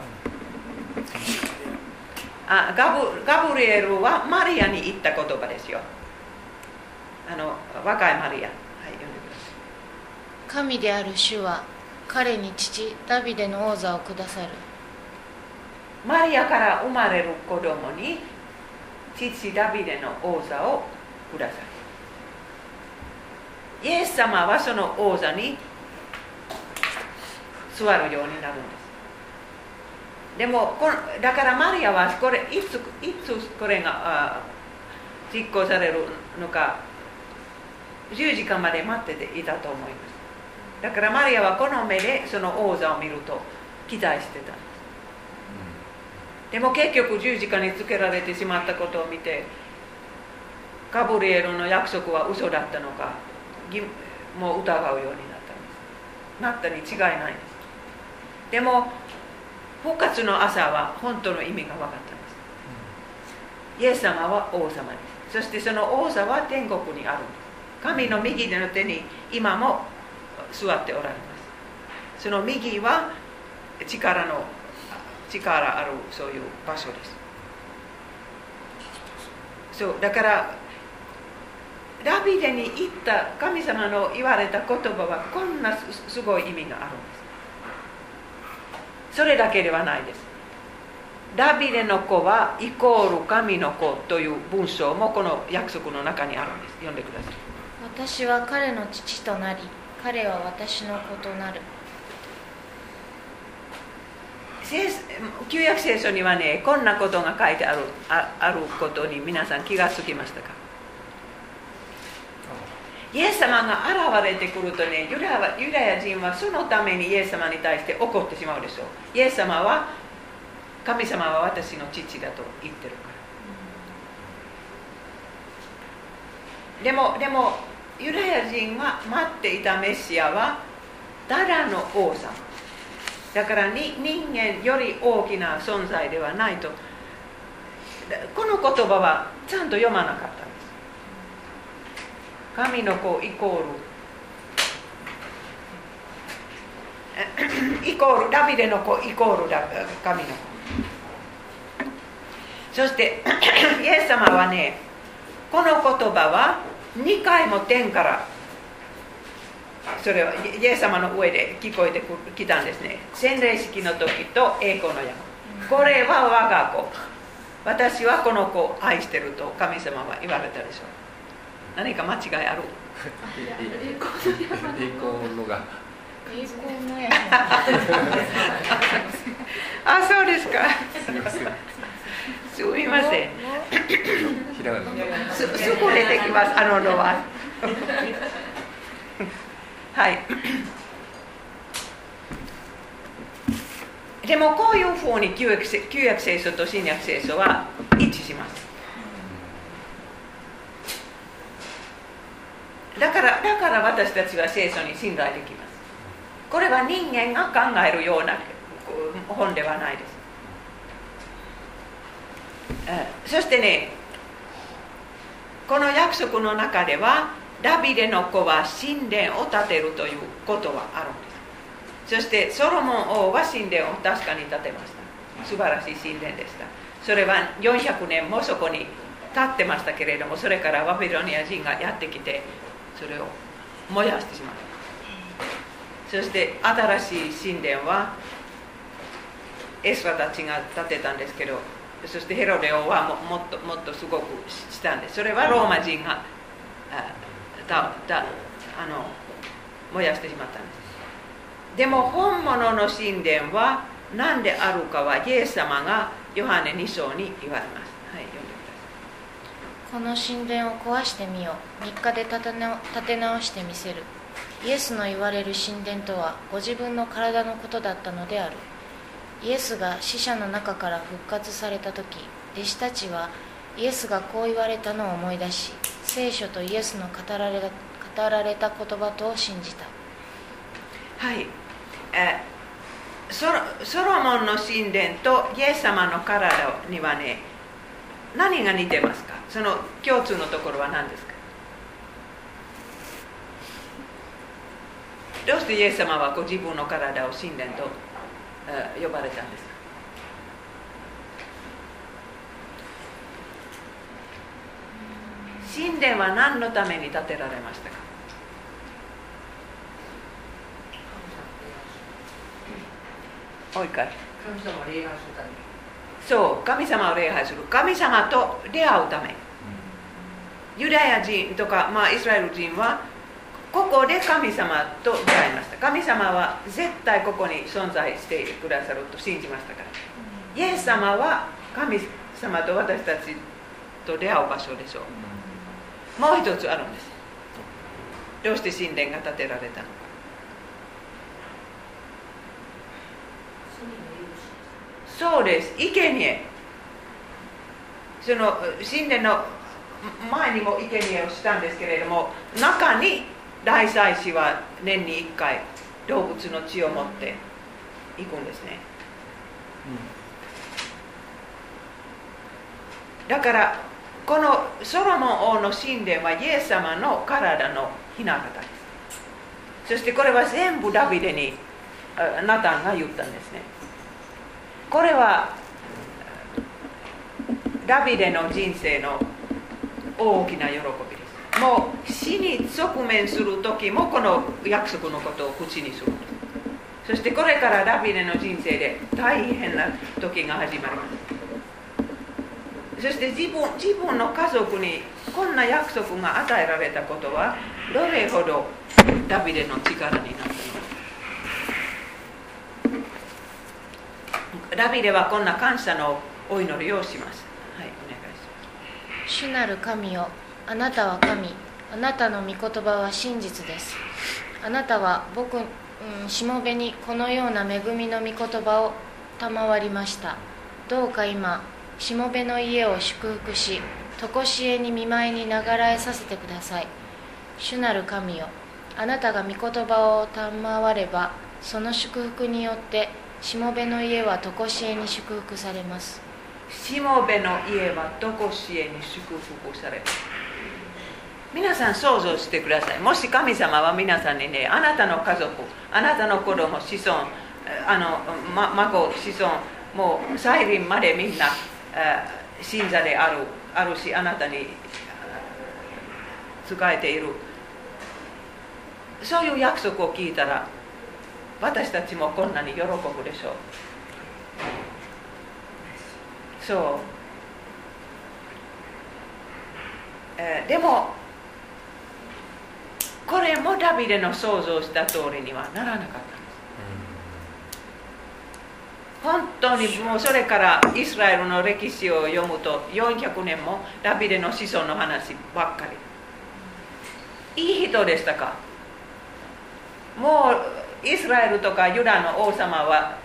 あガブガブリエルはマリアに言った言葉ですよ。あの若いマリア。はい読んでください。神である主は彼に父ダビデの王座をくださる。マリアから生まれる子供に父ダビデの王座をください。イエス様はその王座に座るようになるんです。でもこだからマリアはこれいついつこれがあ実行されるのか十字架まで待ってていたと思います。だからマリアはこの目でその王座を見ると期待してた。でも結局十字架につけられてしまったことを見てガブリエルの約束は嘘だったのかもう疑うようになったんです。なったに違いないんです。でも復活の朝は本当の意味が分かったんです。イエス様は王様です。そしてその王座は天国にあるんです。神の右の手に今も座っておられます。その右は力の力あるそういう場所です。そうだからダビデに言った神様の言われた言葉はこんなすごい意味があるんです。それだけではないです。ダビデの子はイコール神の子という文章もこの約束の中にあるんです。読んでください。私は彼の父となり彼は私の子となる。旧約聖書にはねこんなことが書いてあるああることに皆さん気がつきましたか？イエス様が現れてくるとねユダヤ人はそのためにイエス様に対して怒ってしまうでしょう。イエス様は神様は私の父だと言ってるから。でもでもユダヤ人が待っていたメシアはただの王様だからに人間より大きな存在ではないと。この言葉はちゃんと読まなかったんです。神の子イコール。イコールダビデの子イコールだ神の子。そして イエス様はねこの言葉は2回も天からそれはイエス様の上で聞こえてきたんですね。洗礼式の時と栄光の山。これは我が子。私はこの子を愛してると神様は言われたでしょう。何か間違いある？栄光のが栄光の山。あそうですか。すみません。すみませんひらがなすすぐ出てきます。あののははい。でもこういうふうに旧約旧約聖書と新約聖書は一致します。だからだから私たちは聖書に信頼できます。これは人間が考えるような本ではないです。そしてねこの約束の中ではダビデの子は神殿を建てるということはあるんです。そしてソロモン王は神殿を確かに建てました。素晴らしい神殿でした。それは400年もそこに立ってましたけれどもそれからバビロニア人がやってきてそれを燃やしてしまった。そして新しい神殿はエスラたちが建てたんですけどそしてヘロデ王はももっともっとすごくしたんです。それはローマ人があたたあの燃やしてしまったんです。でも本物の神殿は何であるかはイエス様がヨハネ2章に言われますはい読んでください。この神殿を壊してみよう。3日で建て直建て直してみせる。イエスの言われる神殿とはご自分の体のことだったのである。イエスが死者の中から復活された時弟子たちはイエスがこう言われたのを思い出し聖書とイエスの語られた語られた言葉と信じた。はい、えソロソロモンの神殿とイエス様の体にはね何が似てますか？その共通のところは何ですか？どうしてイエス様はご自分の体を神殿とえ呼ばれたんですか？神殿は何のために建てられましたか？もう一回神様を礼拝する。ためにそう神様を礼拝する。神様と出会うため。ユダヤ人とか、まあ、イスラエル人はここで神様と出会いました。神様は絶対ここに存在してくださると信じましたから。イエス様は神様と私たちと出会う場所でしょうもう一つあるんですどうして神殿が建てられた。のかそうです。生贄その神殿の前にも生贄をしたんですけれども中に大祭司は年に1回動物の血を持って行くんですね、だからこのソロモン王の神殿はイエス様の体の雛形。ですそしてこれは全部ダビデにナタンが言ったんですね。これはダビデの人生の大きな喜びです。もう死に直面する時もこの約束のことを口にする。そしてこれからダビデの人生で大変な時が始まります。そして自分自分の家族にこんな約束が与えられたことはどれほどダビデの力になったのダビデはこんな感謝のお祈りをします。はいお願いします。主なる神よあなたは神。あなたの御言葉は真実です。あなたは僕、うん、しもべにこのような恵みの御言葉を賜りました。どうか今しもべの家を祝福し常しえに見舞いに流らえさせてください。主なる神よあなたが御言葉を賜ればその祝福によってしもべの家は常しえに祝福されます。しもべの家はどこしえに祝福される皆さん想像してください。もし神様は皆さんにねあなたの家族あなたの子供子孫あの、ま、孫子孫もう再臨までみんな信者であるあるしあなたに仕えている。そういう約束を聞いたら私たちもこんなに喜ぶでしょう。そう、えーでもこれもダビデの想像した通りにはならなかった。本当にもうそれからイスラエルの歴史を読むと400年もダビデの子孫の話ばっかり。いい人でしたか？もうイスラエルとかユダの王様は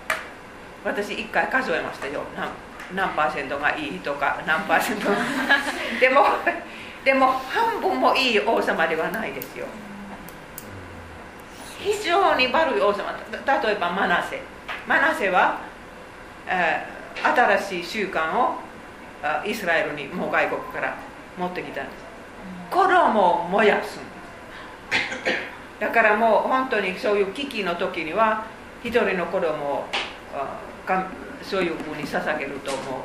私一回数えましたよ。何パーセントがいい人か何パーセント でもでも半分もいい王様ではないですよ。非常に悪い王様。例えばマナセ。マナセは、新しい習慣をあイスラエルにもう外国から持ってきたんです。を燃やすんです。だからもう本当にそういう危機の時には一人の子供をそういうふうに捧げるとも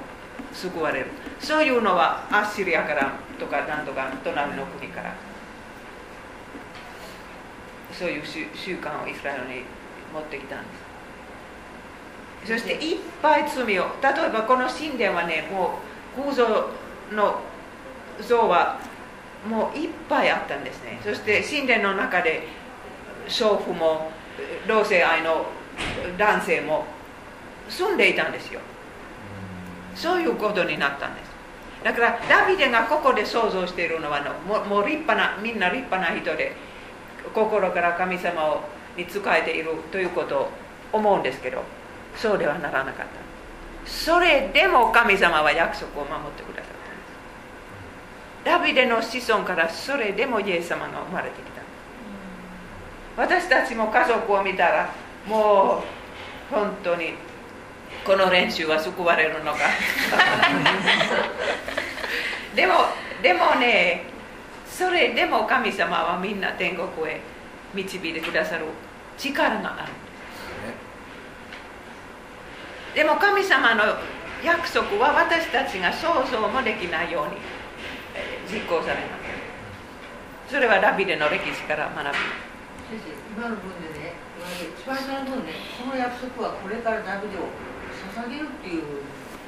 う救われる。そういうのはアッシリアからとかなんとか隣の国からそういう習習慣をイスラエルに持ってきたんですそしていっぱい罪を例えばこの神殿はねもう空像の像はもういっぱいあったんですね。そして神殿の中で娼婦も同性愛の男性も住んでいたんですよ。そういうことになったんです。だからダビデがここで想像しているのはのももう立派なみんな立派な人で心から神様をに仕えているということを思うんですけどそうではならなかった。それでも神様は約束を守ってくださったダビデの子孫からそれでもイエス様が生まれてきた。私たちも家族を見たらもう本当にこの練習は救われるのか。でもでもねそれでも神様はみんな天国へ導いてくださる力がある。でも神様の約束は私たちが想像もできないようにえー実行されます。それはダビデの歴史から学び。ます先生今の文でね一番下の文ねこの約束はこれからダビデを捧げるっていう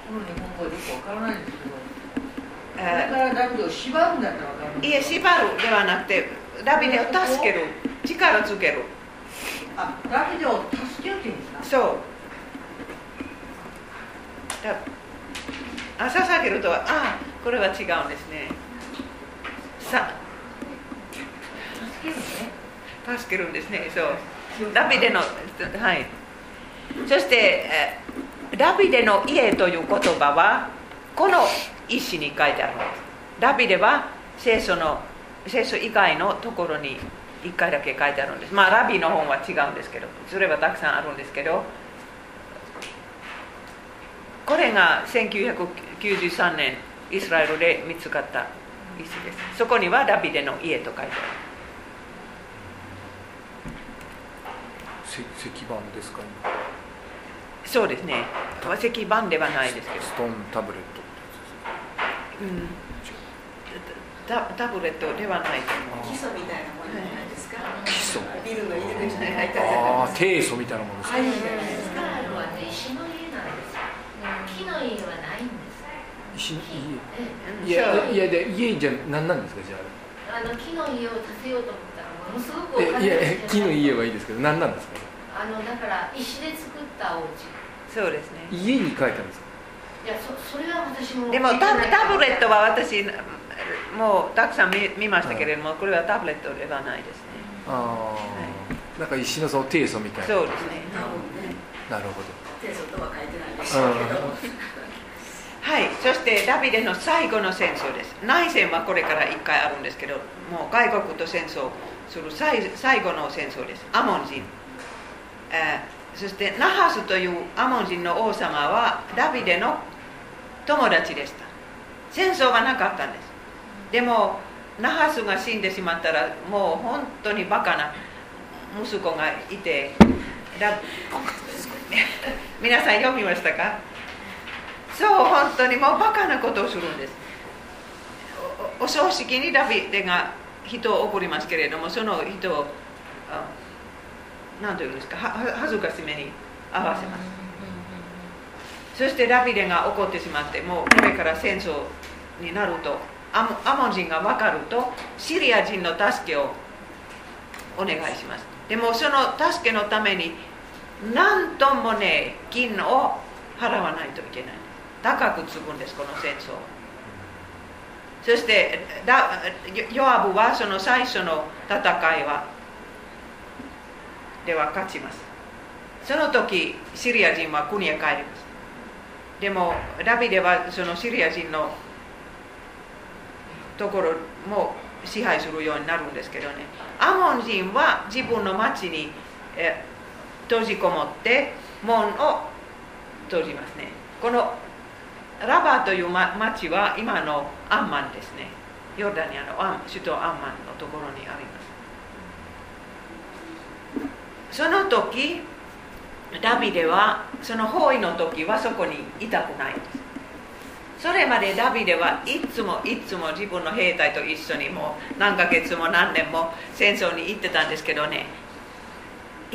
この日本語はよくわからないんですけどこれえからダビデを縛るんだったらわかるいえ縛るではなくてダビデを助ける。力つけるあダビデを助けるっていうんですか？そうだあ捧げるとはあこれは違うんですね。さ助けるんですね。そう。ダビデのはい。そしてダビデの家という言葉はこの石に書いてあるんです。ダビデは聖書の聖書以外のところに1回だけ書いてあるんです。まあラビの本は違うんですけどそれはたくさんあるんですけどこれが1993年イスラエルで見つかった石です。そこにはダビデの家と書いてある。石石板ですか、そうですね。石板ではないですけど、ストーンタブレットってやつですうん、タタブレットではないと思う。基礎みたいなものじゃないですか。基礎。ビルの入り口に入ったりああ低素みたいなものですか。ああいの家はないんです石ええ家いやいやで家じゃ何なんですかじゃあの木の家を建てようと思ったらものすごくおあ金えいや木の家はいいですけど何なんですか？あのだから石で作ったお家。そうですね。家に書いたんですか？いやそそれは私もでもタタブレットは私もうたくさん見見ましたけれども、これはタブレットではないですね。ああ、なんか石のその低素みたいな。そうですね。なるほどテストとは書いてないでしょうけどはいそしてダビデの最後の戦争です。内戦はこれから1回あるんですけどもう外国と戦争する最最後の戦争です。アモン人、えーそしてナハスというアモン人の王様はダビデの友達でした。戦争がなかったんです。でもナハスが死んでしまったらもう本当にバカな息子がいてだ 皆さん読みましたか？そう本当にもうバカなことをするんです。お葬式にダビデが人を送りますけれどもその人を何というんですか恥ずかしめに合わせます。そしてダビデが怒ってしまってもうこれから戦争になるとアモアモン人が分かるとシリア人の助けをお願いします。でもその助けのために何ともね金を払わないといけない。高くつくんですこの戦争。そしてヨアブはその最初の戦いはでは勝ちます。その時シリア人は国へ帰ります。でもダビデはそのシリア人のところも支配するようになるんですけどね。アモン人は自分の町に、え閉じこもって門を閉じますね。このラバーという、町は今のアンマンですね。ヨルダニアのアン首都アンマンのところにあります。その時ダビデはその包囲の時はそこにいたくないです。それまでダビデはいつもいつも自分の兵隊と一緒にもう何ヶ月も何年も戦争に行ってたんですけどね。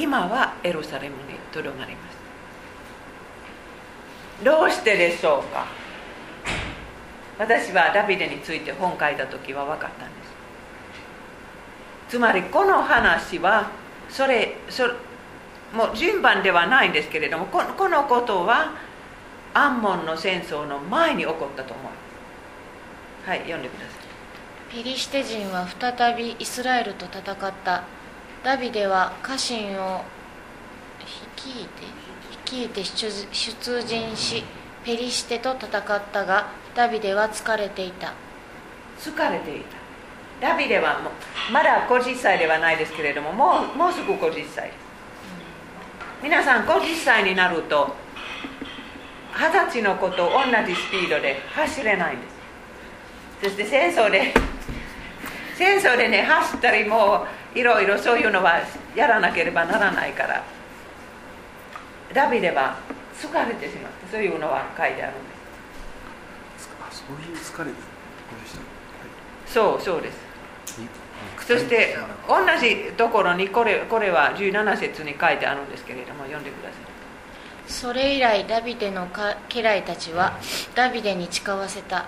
今はエルサレムにとどまります。どうしてでしょうか？私はダビデについて本書いた時は分かったんです。つまりこの話はそれそれもう順番ではないんですけれどもここのことはアンモンの戦争の前に起こったと思いますはい読んでください。ペリシテ人は再びイスラエルと戦った。ダビデは家臣を率いて率いて出出陣しペリシテと戦ったがダビデは疲れていた。疲れていた。ダビデはもうまだ50歳ではないですけれどももうもうすぐ50歳です皆さん50歳になると二十歳の子と同じスピードで走れないんです。そして戦争で戦争でね走ったりもういろいろそういうのはやらなければならないからダビデは疲れてしまったそういうのは書いてあるんです。あそういう疲れでした、そうそうです。はいそして同じところにこれこれは17節に書いてあるんですけれども読んでください。それ以来ダビデのか家来たちはダビデに誓わせた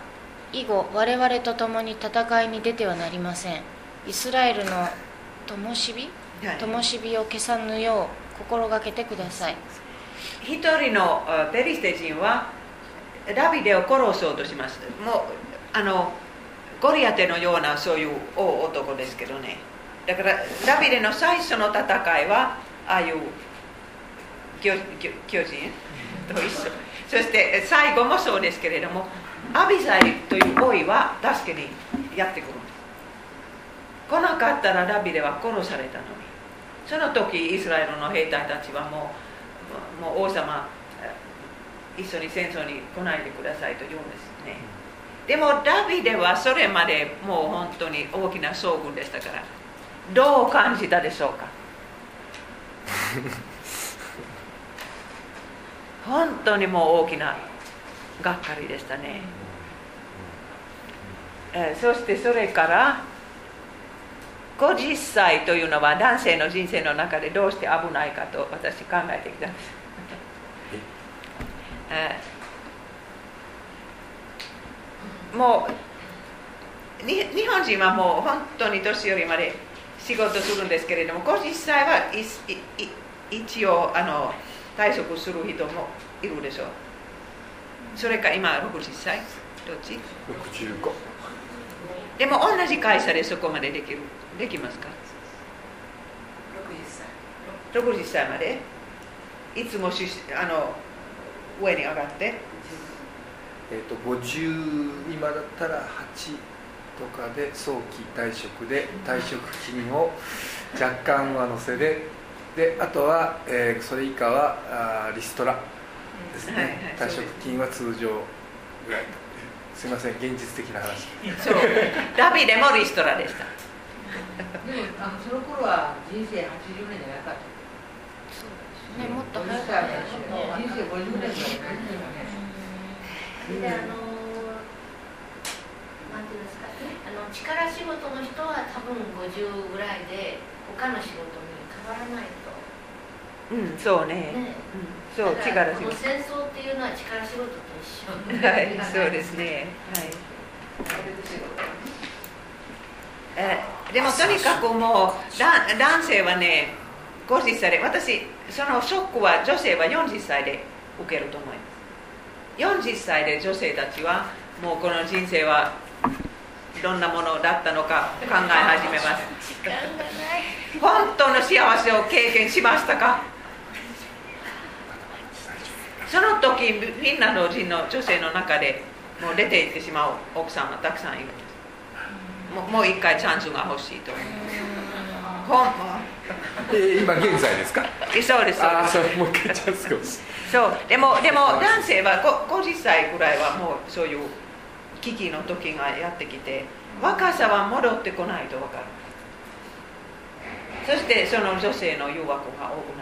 以後我々と共に戦いに出てはなりません。イスラエルの灯火？はい。灯火を消さぬよう心がけてください。一人のあペリシテ人はダビデを殺そうとしますもうあのゴリアテのようなそういう大男ですけどね。だからダビデの最初の戦いはああいう巨巨巨人？と一緒。そして最後もそうですけれどもアビザイというボーイは助けにやってくる。んです来なかったらダビデは殺されたのに。その時イスラエルの兵隊たちはもうもう王様え一緒に戦争に来ないでくださいと言うんですね。でもダビデはそれまでもう本当に大きな遭遇でしたからどう感じたでしょうか？本当にもう大きながっかりでしたね、えーそしてそれから50歳というのは男性の人生の中でどうして危ないかと私考えてきたんです、え？ーもうに日本人はもう本当に年寄りまで仕事するんですけれども50歳はいいい一応あの退職する人もいるでしょうそれか今60歳？どっち？65でも同じ会社でそこまでできる？できますか？60歳。60歳まで？いつもしあの上に上がって？えー、と50今だったら8とかで早期退職で退職金を若干上乗せで。であとは、えーそれ以下はあーリストラですね、はいはい。退職金は通常ぐらい。すいません現実的な話。そう。ダビデもリストラでした。でもあのその頃は人生80年じゃなかった。ねもっと50早歳かったですよね。人生50年ぐらいですよね。であのなんていうんですかあの力仕事の人は多分50ぐらいで他の仕事に変わらない。とうんそうね。ねうん、そう力仕事戦争っていうのは力仕事と一緒。はいそうですね。はい。えでもとにかくもうだ男性はね50歳で私そのショックは女性は40歳で受けると思います。40歳で女性たちはもうこの人生はどんなものだったのか考え始めます。本当の幸せを経験しましたか？その時フィンランド人の女性の中でもう出て行ってしまう奥さんはたくさんいるんです。もうもう一回チャンスが欲しいとほん。えー今現在ですか？そうですそうもう一回チャンスが欲しい。そう。でもでも男性はご50歳ぐらいはもうそういう危機の時がやってきて若さは戻ってこないと分かる。そしてその女性の誘惑が多くなる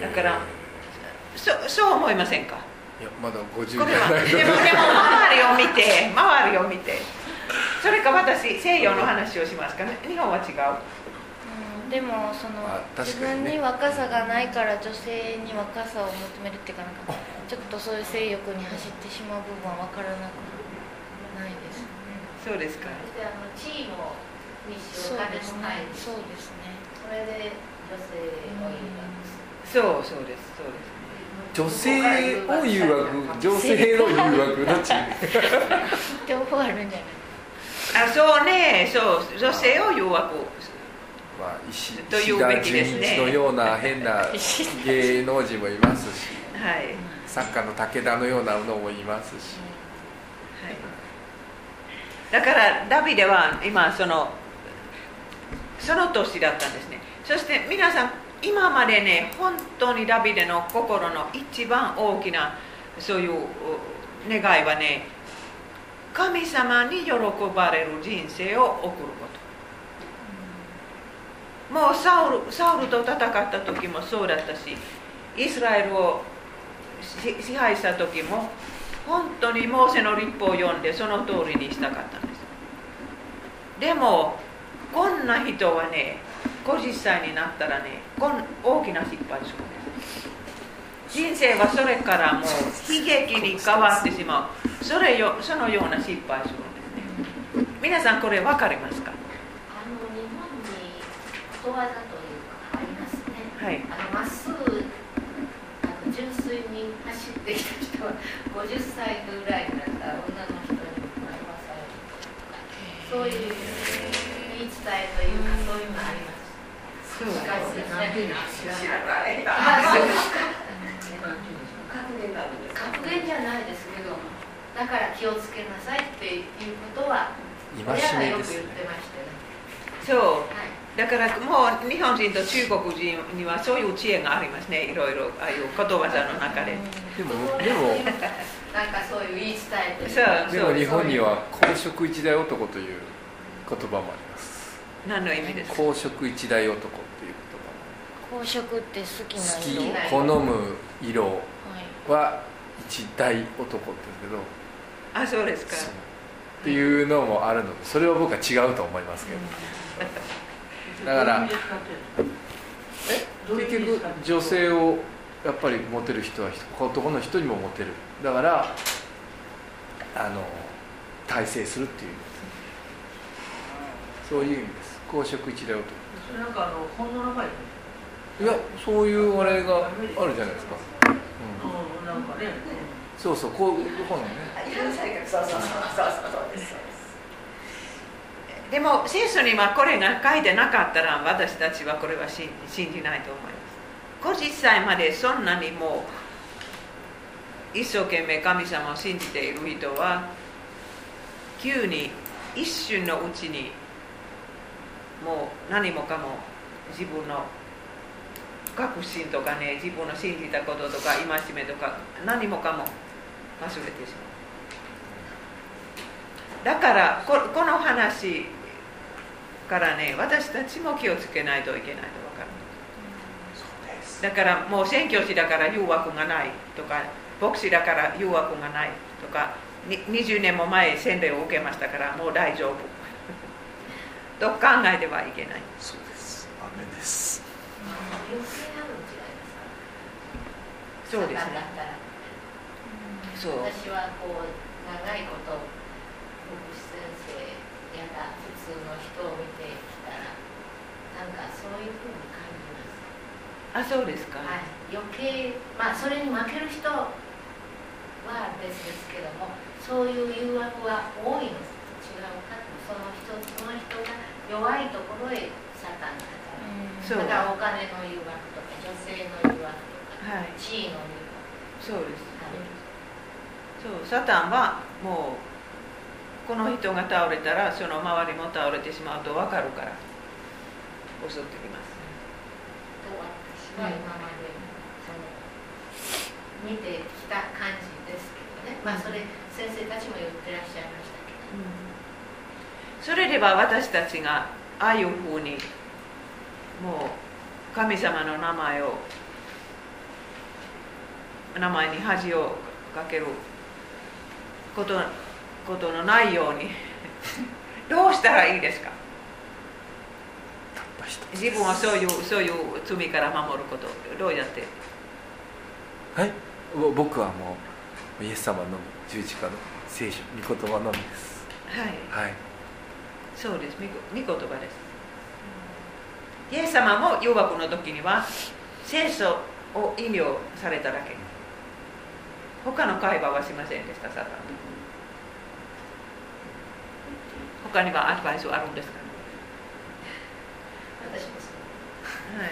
だからそそう思いませんか？いやまだ50これはない。でもでも周りを見て周りを見て。それか私西洋の話をしますかね？日本は違う？うんでもそのあ確自分に若さがないから女性に若さを求めるっていうかなんかちょっとそういう性欲に走ってしまう部分は分からなくないですね。そうですか。そしてあの地位もにし。そうお金ですね。も入るしそうですね。それで女性をいいわけですそうそうですそうです女性を誘惑女性の誘惑どっち両方あるんじゃないあそうねそう女性を誘惑まあ石というべきですねのような変な芸能人もいますしはい作家の武田のようなのもいますしだからダビデは今そのその年だったんですねそして皆さん今までね本当にダビデの心の一番大きなそういう願いはね神様に喜ばれる人生を送ること。もうサウルサウルと戦った時もそうだったしイスラエルを支支配した時も本当にモーセの立法を読んでその通りにしたかったんです。でもこんな人はね50歳になったらねこん大きな失敗するんです人生はそれからもう悲劇に変わってしまう。それよそのような失敗するんですね。皆さんこれ分かりますか？あの日本にことわざというかありますね。はい。あのまっすぐあの純粋に走ってきた人は50歳ぐらいになったら女のそう。いう言い伝えというかそういうのありますそうしかしなんですか知らない格言なんです格言じゃないですけどだから気をつけなさいっていうことは親がよく言ってましてねそうはいだからもう日本人と中国人にはそういう知恵がありますね。いろいろああいうことわざの中で。でもでもなんかそういう言い伝えてるそう。でも日本には公職一代男という言葉もあります。何の意味ですか？公職一代男っていう公職って好きな言色。好む色は一代男って言うんですけど。あそうですか。っていうのもあるのでそれは僕は違うと思いますけど。だからどういう意味で使ってるのえ結局女性をやっぱりモテる人は男の人にもモテるだからあの大成するっていう。そういう意味です。公職一代男それなんかあの本の名前いやそういうあれがあるじゃないですか、うん、うんなんかね。そうそうこういうところねそうそうそうそうそうそうですそうですでも聖書にはこれが書いてなかったら私たちはこれは信信じないと思います50歳までそんなにもう一生懸命神様を信じている人は急に一瞬のうちにもう何もかも自分の確信とかね自分の信じたこととか戒めとか何もかも忘れてしまう。だからここの話からね私たちも気をつけないといけないと分かる。だからもう宣教師だから誘惑がないとか牧師だから誘惑がないとかに20年も前洗礼を受けましたからもう大丈夫。と考えてはいけない。そうです。アメです。そうですね。そう。私はこう長いこと牧師先生やら普通の人を見てきたらなんかそういうふうに感じます。あそうですか、はい、余計まあそれに負ける人は別ですけどもそういう誘惑は多いの違うかその人その人が弱いところへサタンがそうだからお金の誘惑とか女性の誘惑とか、はい。地位の誘そうです。惑、そう。サタンはもうこの人が倒れたらその周りも倒れてしまうと分かるから襲ってきます。と私は今までその見てきた感じまあそれ先生たちも言ってらっしゃいましたけど、それでは私たちがああいうふうにもう神様の名前を名前に恥をかけることことのないように。どうしたらいいですか？自分はそういうそういう罪から守ることどうやって？はい。僕はもうイエス様のみ十字架の聖書御言葉のみです。はい。はい。そうです。御御言葉です。イエス様も誘惑の時には聖書を引用されただけ。他の会話はしませんでしたサタン。と他にはアドバイスはあるんですか？私もそう。はい。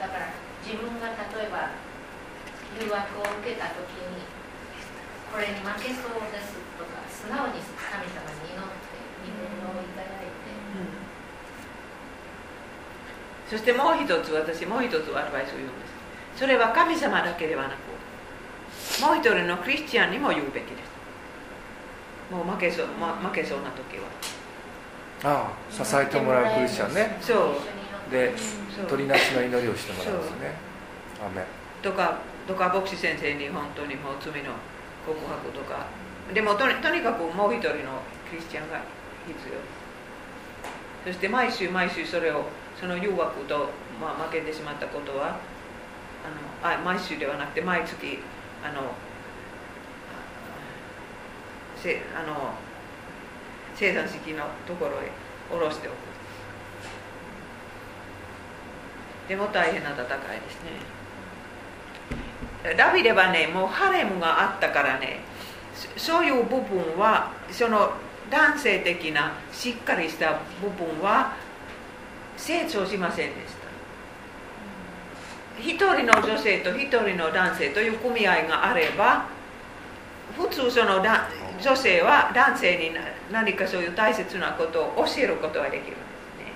だから自分が例えば誘惑を受けた時にこれに負けそうですとか素直に神様に祈って御言をいただいて。そしてもう一つ私もう一つアドバイスを言うんです。それは神様だけではなくもう一人のクリスチャンにも言うべきです。もう負けそう、ま、負けそうな時は。ああ支えてもらうクリスチャンね。そうでそう。鳥なしの祈りをしてもらうんですね。とかとか牧師先生に本当にもう罪の告白とか。でもとにとにかくもう一人のクリスチャンが必要。そして毎週毎週それをその誘惑と、まあ、負けてしまったことはあのあ毎週ではなくて毎月あのせあの生産式のところへ下ろしておくでも大変な戦いですね。ダビデはねもうハレムがあったからねそういう部分はその男性的なしっかりした部分は成長しませんでした。一人の女性と一人の男性という組合があれば普通そのだ女性は男性に何かそういう大切なことを教えることができるんですね。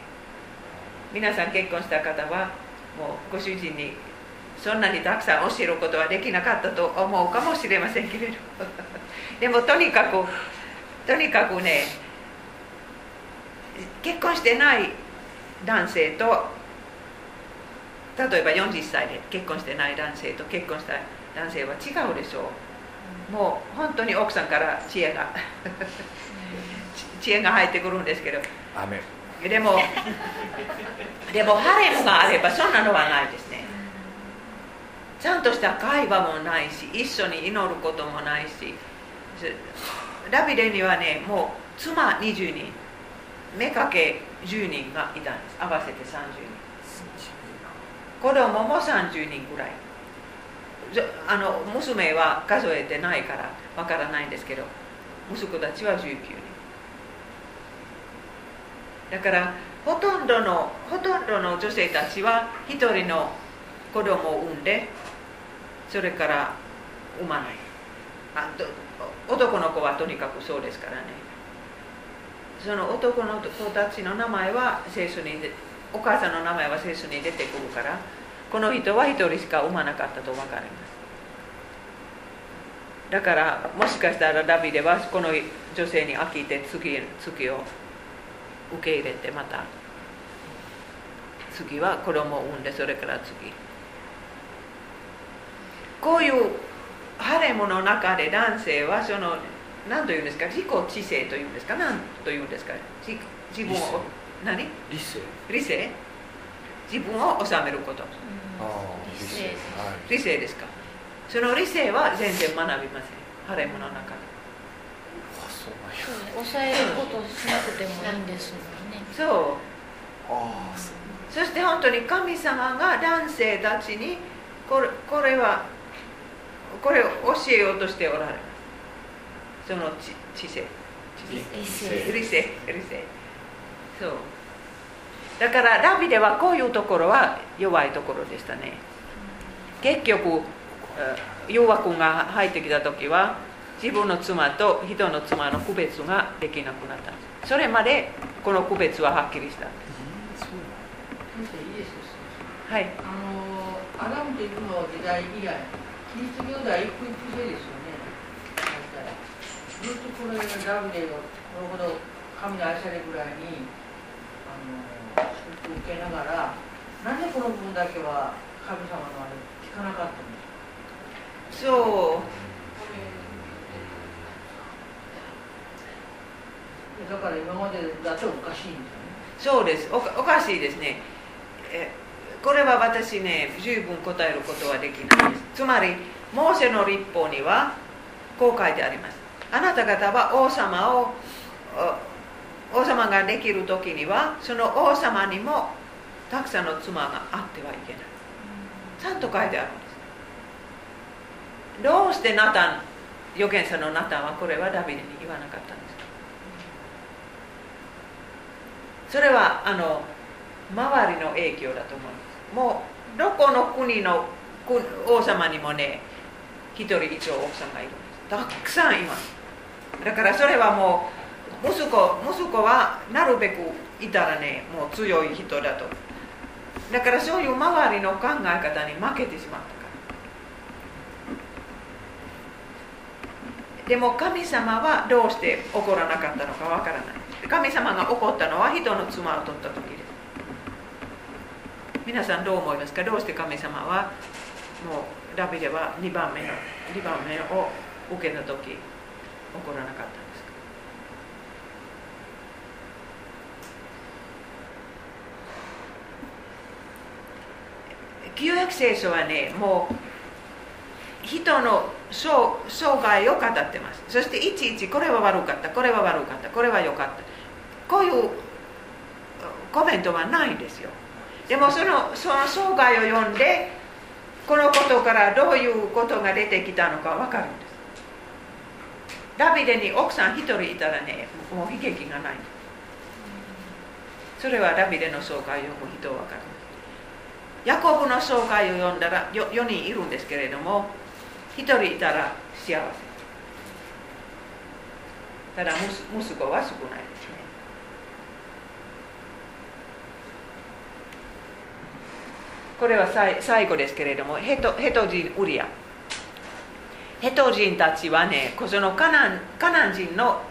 皆さん結婚した方はもうご主人にそんなにたくさん教えることはできなかったと思うかもしれませんけれど。でもとにかくとにかくね結婚してない男性と例えば40歳で結婚してない男性と結婚した男性は違うでしょう。もう本当に奥さんから知恵が 知恵が入ってくるんですけど。雨。でもでもハレムがあればそんなのはないですね。ちゃんとした会話もないし一緒に祈ることもないし。ダビデにはねもう妻20人。妾10人がいたんです。合わせて30人。子供も30人ぐらい。あの娘は数えてないからわからないんですけど息子たちは19人。だからほとんどのほとんどの女性たちは一人の子供を産んでそれから産まない。あ男の子はとにかくそうですからね。その男の子たちの名前は聖書にお母さんの名前は聖書に出てくるからこの人は一人しか産まなかったと分かります。だからもしかしたらダビデはこの女性に飽きて次次を受け入れてまた。次は子供を産んでそれから次。こういうハレムの中で男性はその何というんですか自己知性というんですか何というんですか自自分を何？理性。理性？自分を治めること。ああ理性。はい。理性ですか？その理性は全然学びません。ハレムの中であそうなんやそうね抑えることしなくてもいいんですもんね。そう。ああそして本当に神様が男性たちにこれこれはこれを教えようとしておられます。その知知性。理性。理性。理性。そう。だからダビデはこういうところは弱いところでしたね。結局えー弱君が入ってきた時は自分の妻と人の妻の区別ができなくなったんですそれまでこの区別ははっきりしたんですはいあのアダムとイブの時代以来キリスト教では一夫一夫制ですよねずっとこれがダビデがこれほど神に愛されるぐらいにあの祝福を受けながらなぜこの部分だけは神様のあれ聞かなかったんですか？そうだから今までだとおかしいんですよねそうです。おかしいですね。えこれは私ね十分答えることはできないです。つまりモーセの立法にはこう書いてあります。あなた方は王様を王様ができる時にはその王様にもたくさんの妻があってはいけない。ちゃんと書いてあるんです。どうしてナタン預言者のナタンはこれはダビデに言わなかったんですかそれはあの周りの影響だと思います。もうどこの国の王様にもね一人一応奥さんがいるんです。たくさんいます。だからそれはもう息子息子はなるべくいたらねもう強い人だと。だからそういう周りの考え方に負けてしまったから。でも神様はどうして怒らなかったのかわからない。神様が怒ったのは人の妻を取った時で。す皆さんどう思いますか？どうして神様はもうダビデは2番目の2番目を受けた時怒らなかったんですか？旧約聖書はねもう人の生涯を語ってます。そしていちいちこれは悪かったこれは悪かったこれは良かった。こういうコメントはないんですよ。でもそのその生涯を読んでこのことからどういうことが出てきたのか分かるんです。ダビデに奥さん一人いたらねもう悲劇がない。それはダビデの生涯を読む人は分かる。ヤコブの生涯を読んだら 4, 4人いるんですけれども1人いたら幸せ。ただ息子は少ないですねこれは最後ですけれどもヘトヘト人ウリア。ヘト人たちはねそのカナンカナン人の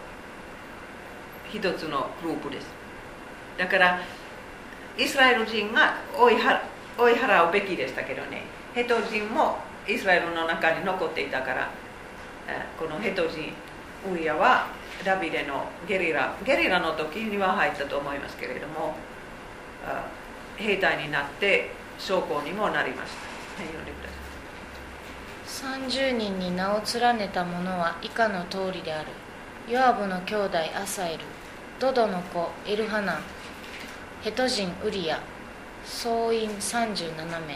一つのグループです。だからイスラエル人が追い追い払うべきでしたけどね。ヘト人もイスラエルの中に残っていたからこのヘト人ウリアはダビデのゲリラゲリラの時には入ったと思いますけれども兵隊になって将校にもなりました、はい、読んでください30人に名を連ねた者は以下の通りである。ヨアブの兄弟アサエルドドの子エルハナンヘト人ウリア総員37名、はい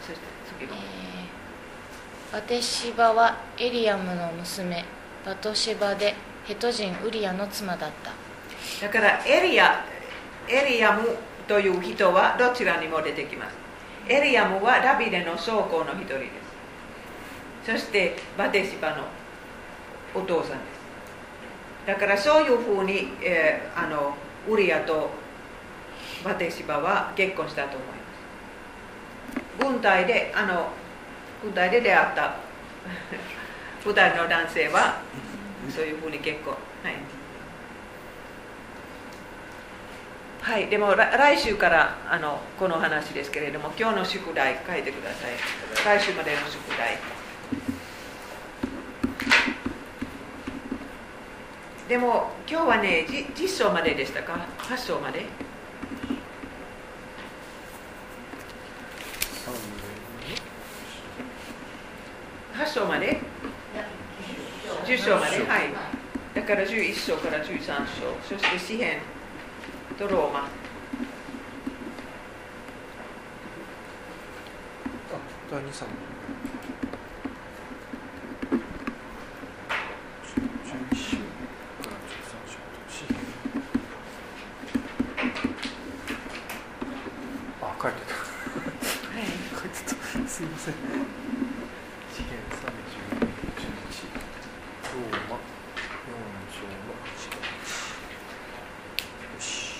そして次のえーバテシバはエリアムの娘バトシバでヘト人ウリアの妻だった。だからエリアエリアムという人はどちらにも出てきます。エリアムはダビデの将校の一人です。そしてバテシバのお父さんです。だからそういうふうに、えーあのウリアとバテシバは結婚したと思います。軍隊であの軍隊で出会った 二人の男性はそういうふうに結婚。はい。はい、でも来週からあのこの話ですけれども今日の宿題書いてください。来週までの宿題。でも今日はねじ実章まででしたか？8章まで？8章まで？10章まで？はい。だから11章から13章そして詩篇とローマ。あ第2さん11章から13章と詩篇あ書いてた。はい。書いてた。すいません詩篇30 11ローマ4章の8よし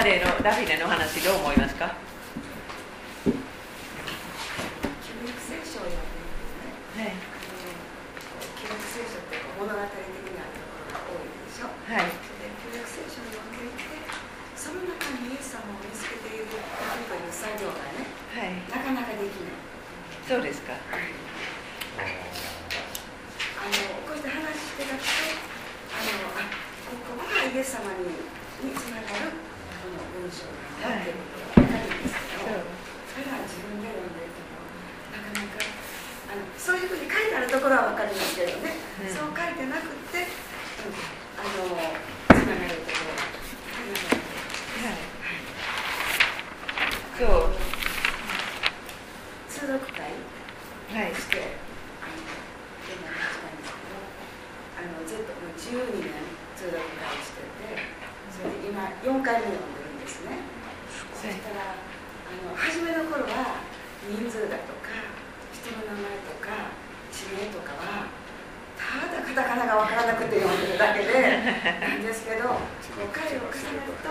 今までのダビデの話どう思いますか旧約聖書を読んでいてねはい旧約聖書って物語的なところが多いでしょはいで旧約聖書を読んでいてその中にイエス様を見つけているという作業がねはいなかなかできないそうですかあのこうして話してたとあのあここがイエス様ににつながるこの文章なんだっていうことが分かるんですけど、それは自分で読んでるとなかなかあのそういうふうに書いてあるところは分かりますけどね、うんそう書いてなくって、うんあのつながるところがはいそう通読会はいして、あの、現在8番ですけど、あの、ずっともう12年通読会をしてて、それで今4回目読んでるんですね。そしたら、あの、初めの頃は人数だとか、人の名前とか、地名とかは、ただカタカナが分からなくて読んでるだけでなんですけど、こう回を重ねると、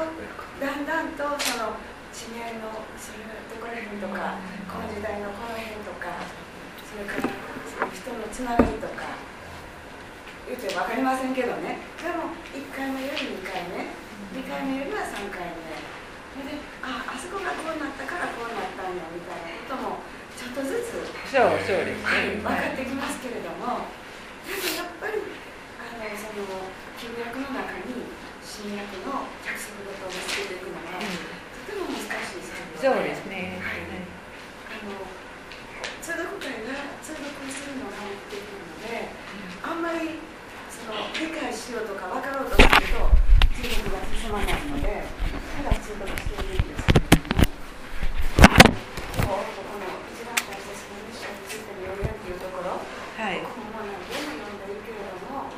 だんだんとその地名のそれどこら辺とか、この時代のこの辺とか、それからその人のつながりとか、言うて分かりませんけどね、でも1回目より2回目、2回目よりは3回目、それで、ああそこがこうなったからこうなったんやみたいなことも、ちょっとずつそうそうですはい、ね分かってきますけれども、でもやっぱりあのその旧約の中に新約の着想事を見つけていくのは、とても難しい作業そうですね。はい。あの通読会が通読するのが目的なので、あんまりその理解しようとか分かろうとすると通読が進まないので、ただ通読しているんですけれども、今日ここの一番大切なミッションについての要約っていうところ、はいここも何度も読んでるけれども、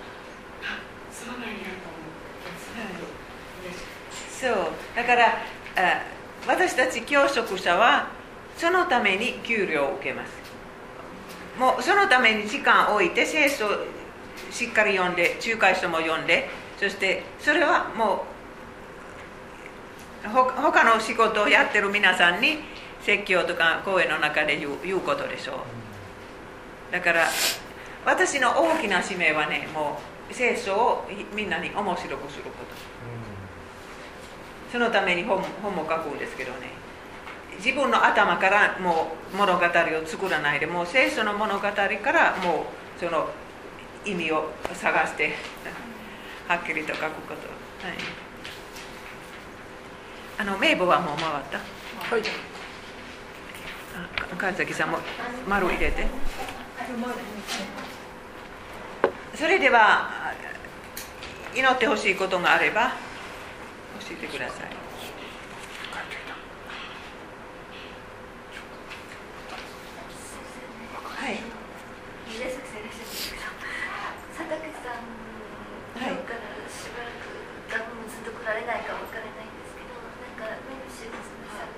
あそうなんやと思って、すごく嬉しい。そう。だからあ私たち教職者はそのために給料を受けます。もうそのために時間を置いて聖書しっかり読んで仲介書も読んでそしてそれはもうほ他の仕事をやってる皆さんに説教とか講演の中で言う言うことでしょう。だから私の大きな使命はねもう聖書をみんなに面白くすること。そのために本本も書くんですけどね。自分の頭からもう物語を作らないでもう聖書の物語からもうその意味を探してはっきりと書くこと、はい、あの名簿はもう回った？はい。あ神崎さんも丸入れて。それでは祈ってほしいことがあれば教えてください。はい。宮崎さんいらっしゃるんですけど佐竹さんはい今日からしばらく多分ずっと来られないかわからないんですけどなんかメモシーズンされ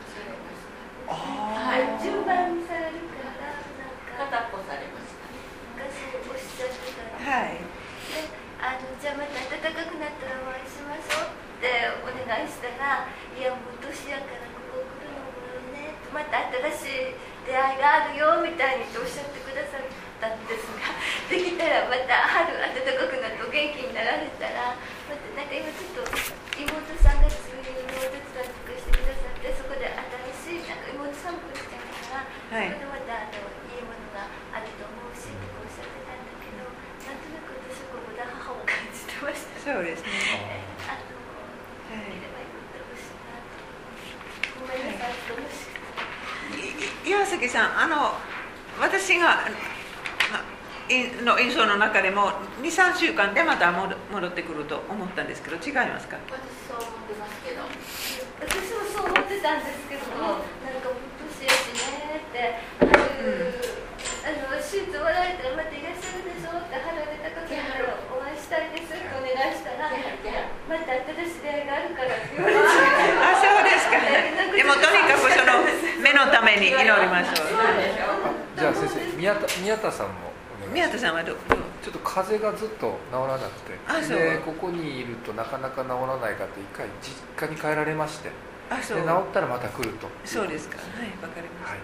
はい順番にされるからなんか片っぽされました昔おっしゃってたらはいであのじゃあまた暖かくなったらお会いしましょうってお願いしたらいやもう年やからここ来るのもねまた新しい出会いがあるよみたいにとおっしゃってくださったんですが できたらまた春暖かくなってお元気になられたらまたなんか今ちょっと妹さんがそういうのお手伝いとかしてくださってそこで新しいなんか妹さんもしてたから、はいそこでまたあのいいものがあると思うしとかおっしゃってたんだけどなんとなく私はここで母を感じてました。そうですね あの、はい見ればよかったほしいなと。ごめんなさ。い岩崎さんあの私がまいの印象の中でも23週間でまた戻戻ってくると思ったんですけど違いますか？私そう思ってますけど。私もそう思ってたんですけども、なんかもう年やしねって、春、あの手術終わられたらまたいらっしゃるでしょって、春で高くなるお会いしたいですってお願いしたら、また新しい出会いがあるからって言われて。あそうですかでもとにかくその目のために祈りましょうじゃあ先生宮田宮田さんもお願いします。宮田さんはどどう？ちょっと風邪がずっと治らなくて。あそう。でここにいるとなかなか治らないかって一回実家に帰られまして。であそう。治ったらまた来ると。そうですか。はいわかりましはい。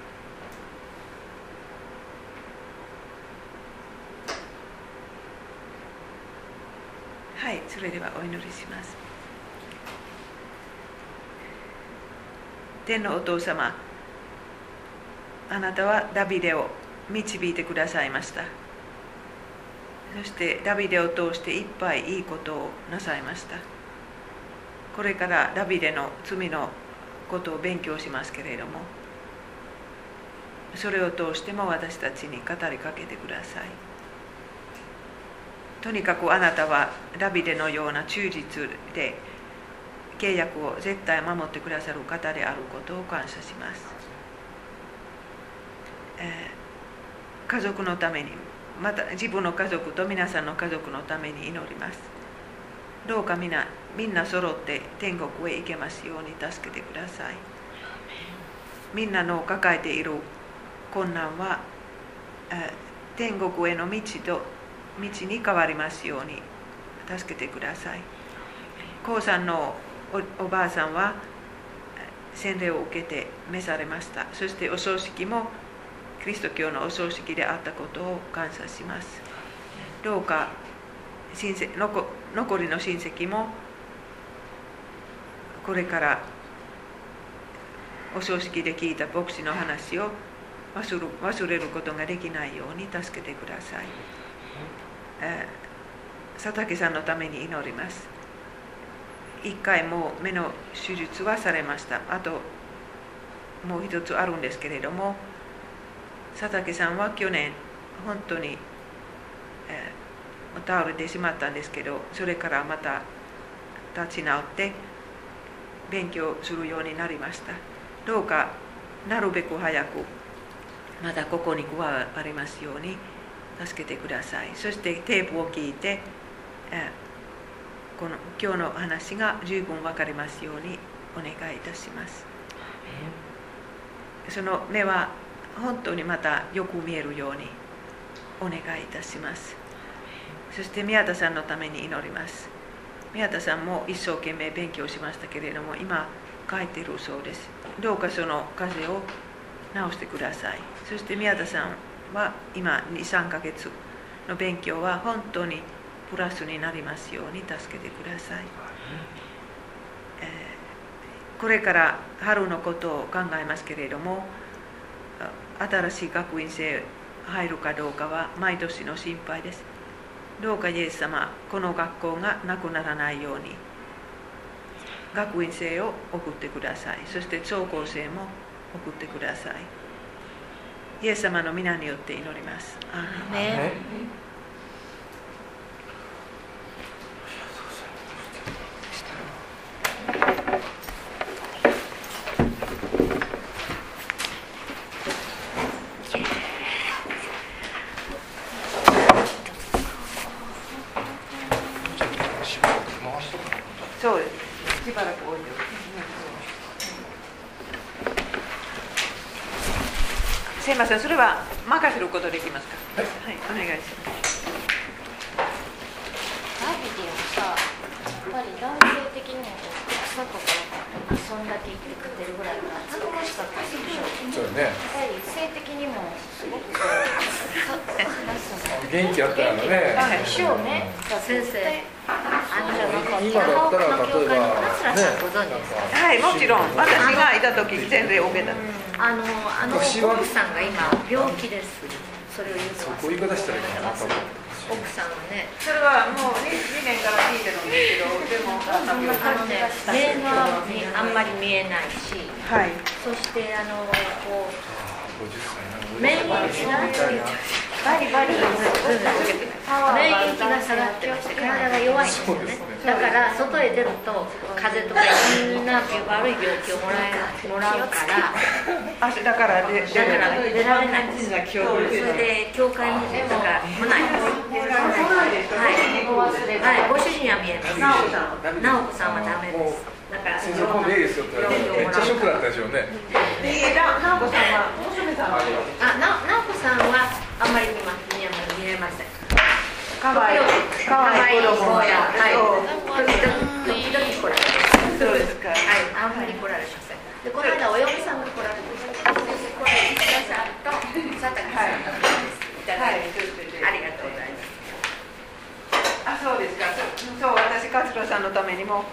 たはいそれではお祈りします。天のお父様あなたはダビデを導いてくださいました。そしてダビデを通していっぱいいいことをなさいました。これからダビデの罪のことを勉強しますけれどもそれを通しても私たちに語りかけてください。とにかくあなたはダビデのような忠実で契約を絶対守ってくださる方であることを感謝します、えー家族のためにまた自分の家族と皆さんの家族のために祈ります。どうかみんなみんな揃って天国へ行けますように助けてください。みんなの抱えている困難はえー天国への道と道に変わりますように助けてください。高さんのおおばあさんはえー洗礼を受けて召されました。そしてお葬式もキリスト教のお葬式であったことを感謝します。どうか親戚残りの親戚もこれからお葬式で聞いた牧師の話を忘る忘れることができないように助けてください、え佐竹さんのために祈ります。一回もう目の手術はされました。あともう一つあるんですけれども佐竹さんは去年本当に、えー倒れてしまったんですけどそれからまた立ち直って勉強するようになりました。どうかなるべく早くまたここに加わりますように助けてください。そしてテープを聞いて、えーこの今日の話が十分分かりますようにお願いいたします。その目は本当にまたよく見えるようにお願いいたします。そして宮田さんのために祈ります。宮田さんも一生懸命勉強しましたけれども今帰ってるそうです。どうかその風邪を治してください。そして宮田さんは今23ヶ月の勉強は本当にプラスになりますように助けてください、えーこれから春のことを考えますけれども新しい学院生入るかどうかは毎年の心配です。どうかイエス様この学校がなくならないように。学院生を送ってください。そして聴講生も送ってください。イエス様の皆によって祈ります。アーメンねそうですしばらく置いておくすいませんそれは任せることできますかはい、お願いしますダビデはさやっぱり男性的にも草とか遊んだけ行ってくれるぐらいから恥ずかしかったでしょそうねやっぱり性的にもすごくこうさ元気あったらねはい師匠ね先生あのじゃなか今だったら例えば桂さんご存知ですか、はいもちろん私がいた時全然 OK だ。あのあの奥さんが今病気です。それを言ってますそこ言い方したらいいかなと思って奥さんはね。それはもう 2, 年から聞いてるんですけどでもあのね目が見あんまり見えないしはい。そしてあのこう50歳なの免疫がバリバリ免疫が下がってまして体が弱いんですよねだから外へ出ると風邪とかいろんな悪い病気をもらえもらうからあだからでだから出られないんですそれで教会にとか来ないんですはい、はい、ご主人は見えます直子さんはダメですだから先生こうでいいですよって言われてめっちゃショックだったでしょうね。でな直子さんは娘さんはあな直子さんはあんまり見ま見えま見えませんかわいいかわいい子供はいそう時々時々来られます。そうですか。はい。あんまり来られません。でこの間お嫁さんが来られてこれ石田さんと佐竹さんがいた。だい。てありがとうございますあそうですか。そそう私桂さんのためにも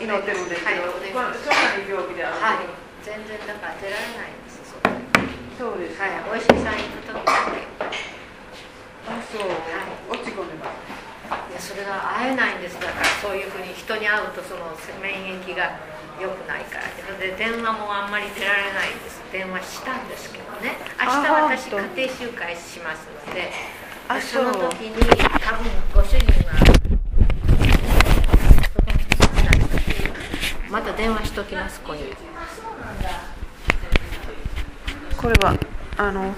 祈ってるんですけど、はいそんなに病気であるはい全然だから出られないんですそこそうです。か、はいお医者さん行く時だけあそう、落ち込んでます。いやそれが会えないんですだからそういうふうに人に会うとその免疫が良くないから。で電話もあんまり出られないんです。電話したんですけどね。明日あ私家庭集会しますのでその時に多分ご主人はそこにまた電話しときますここにこれはあの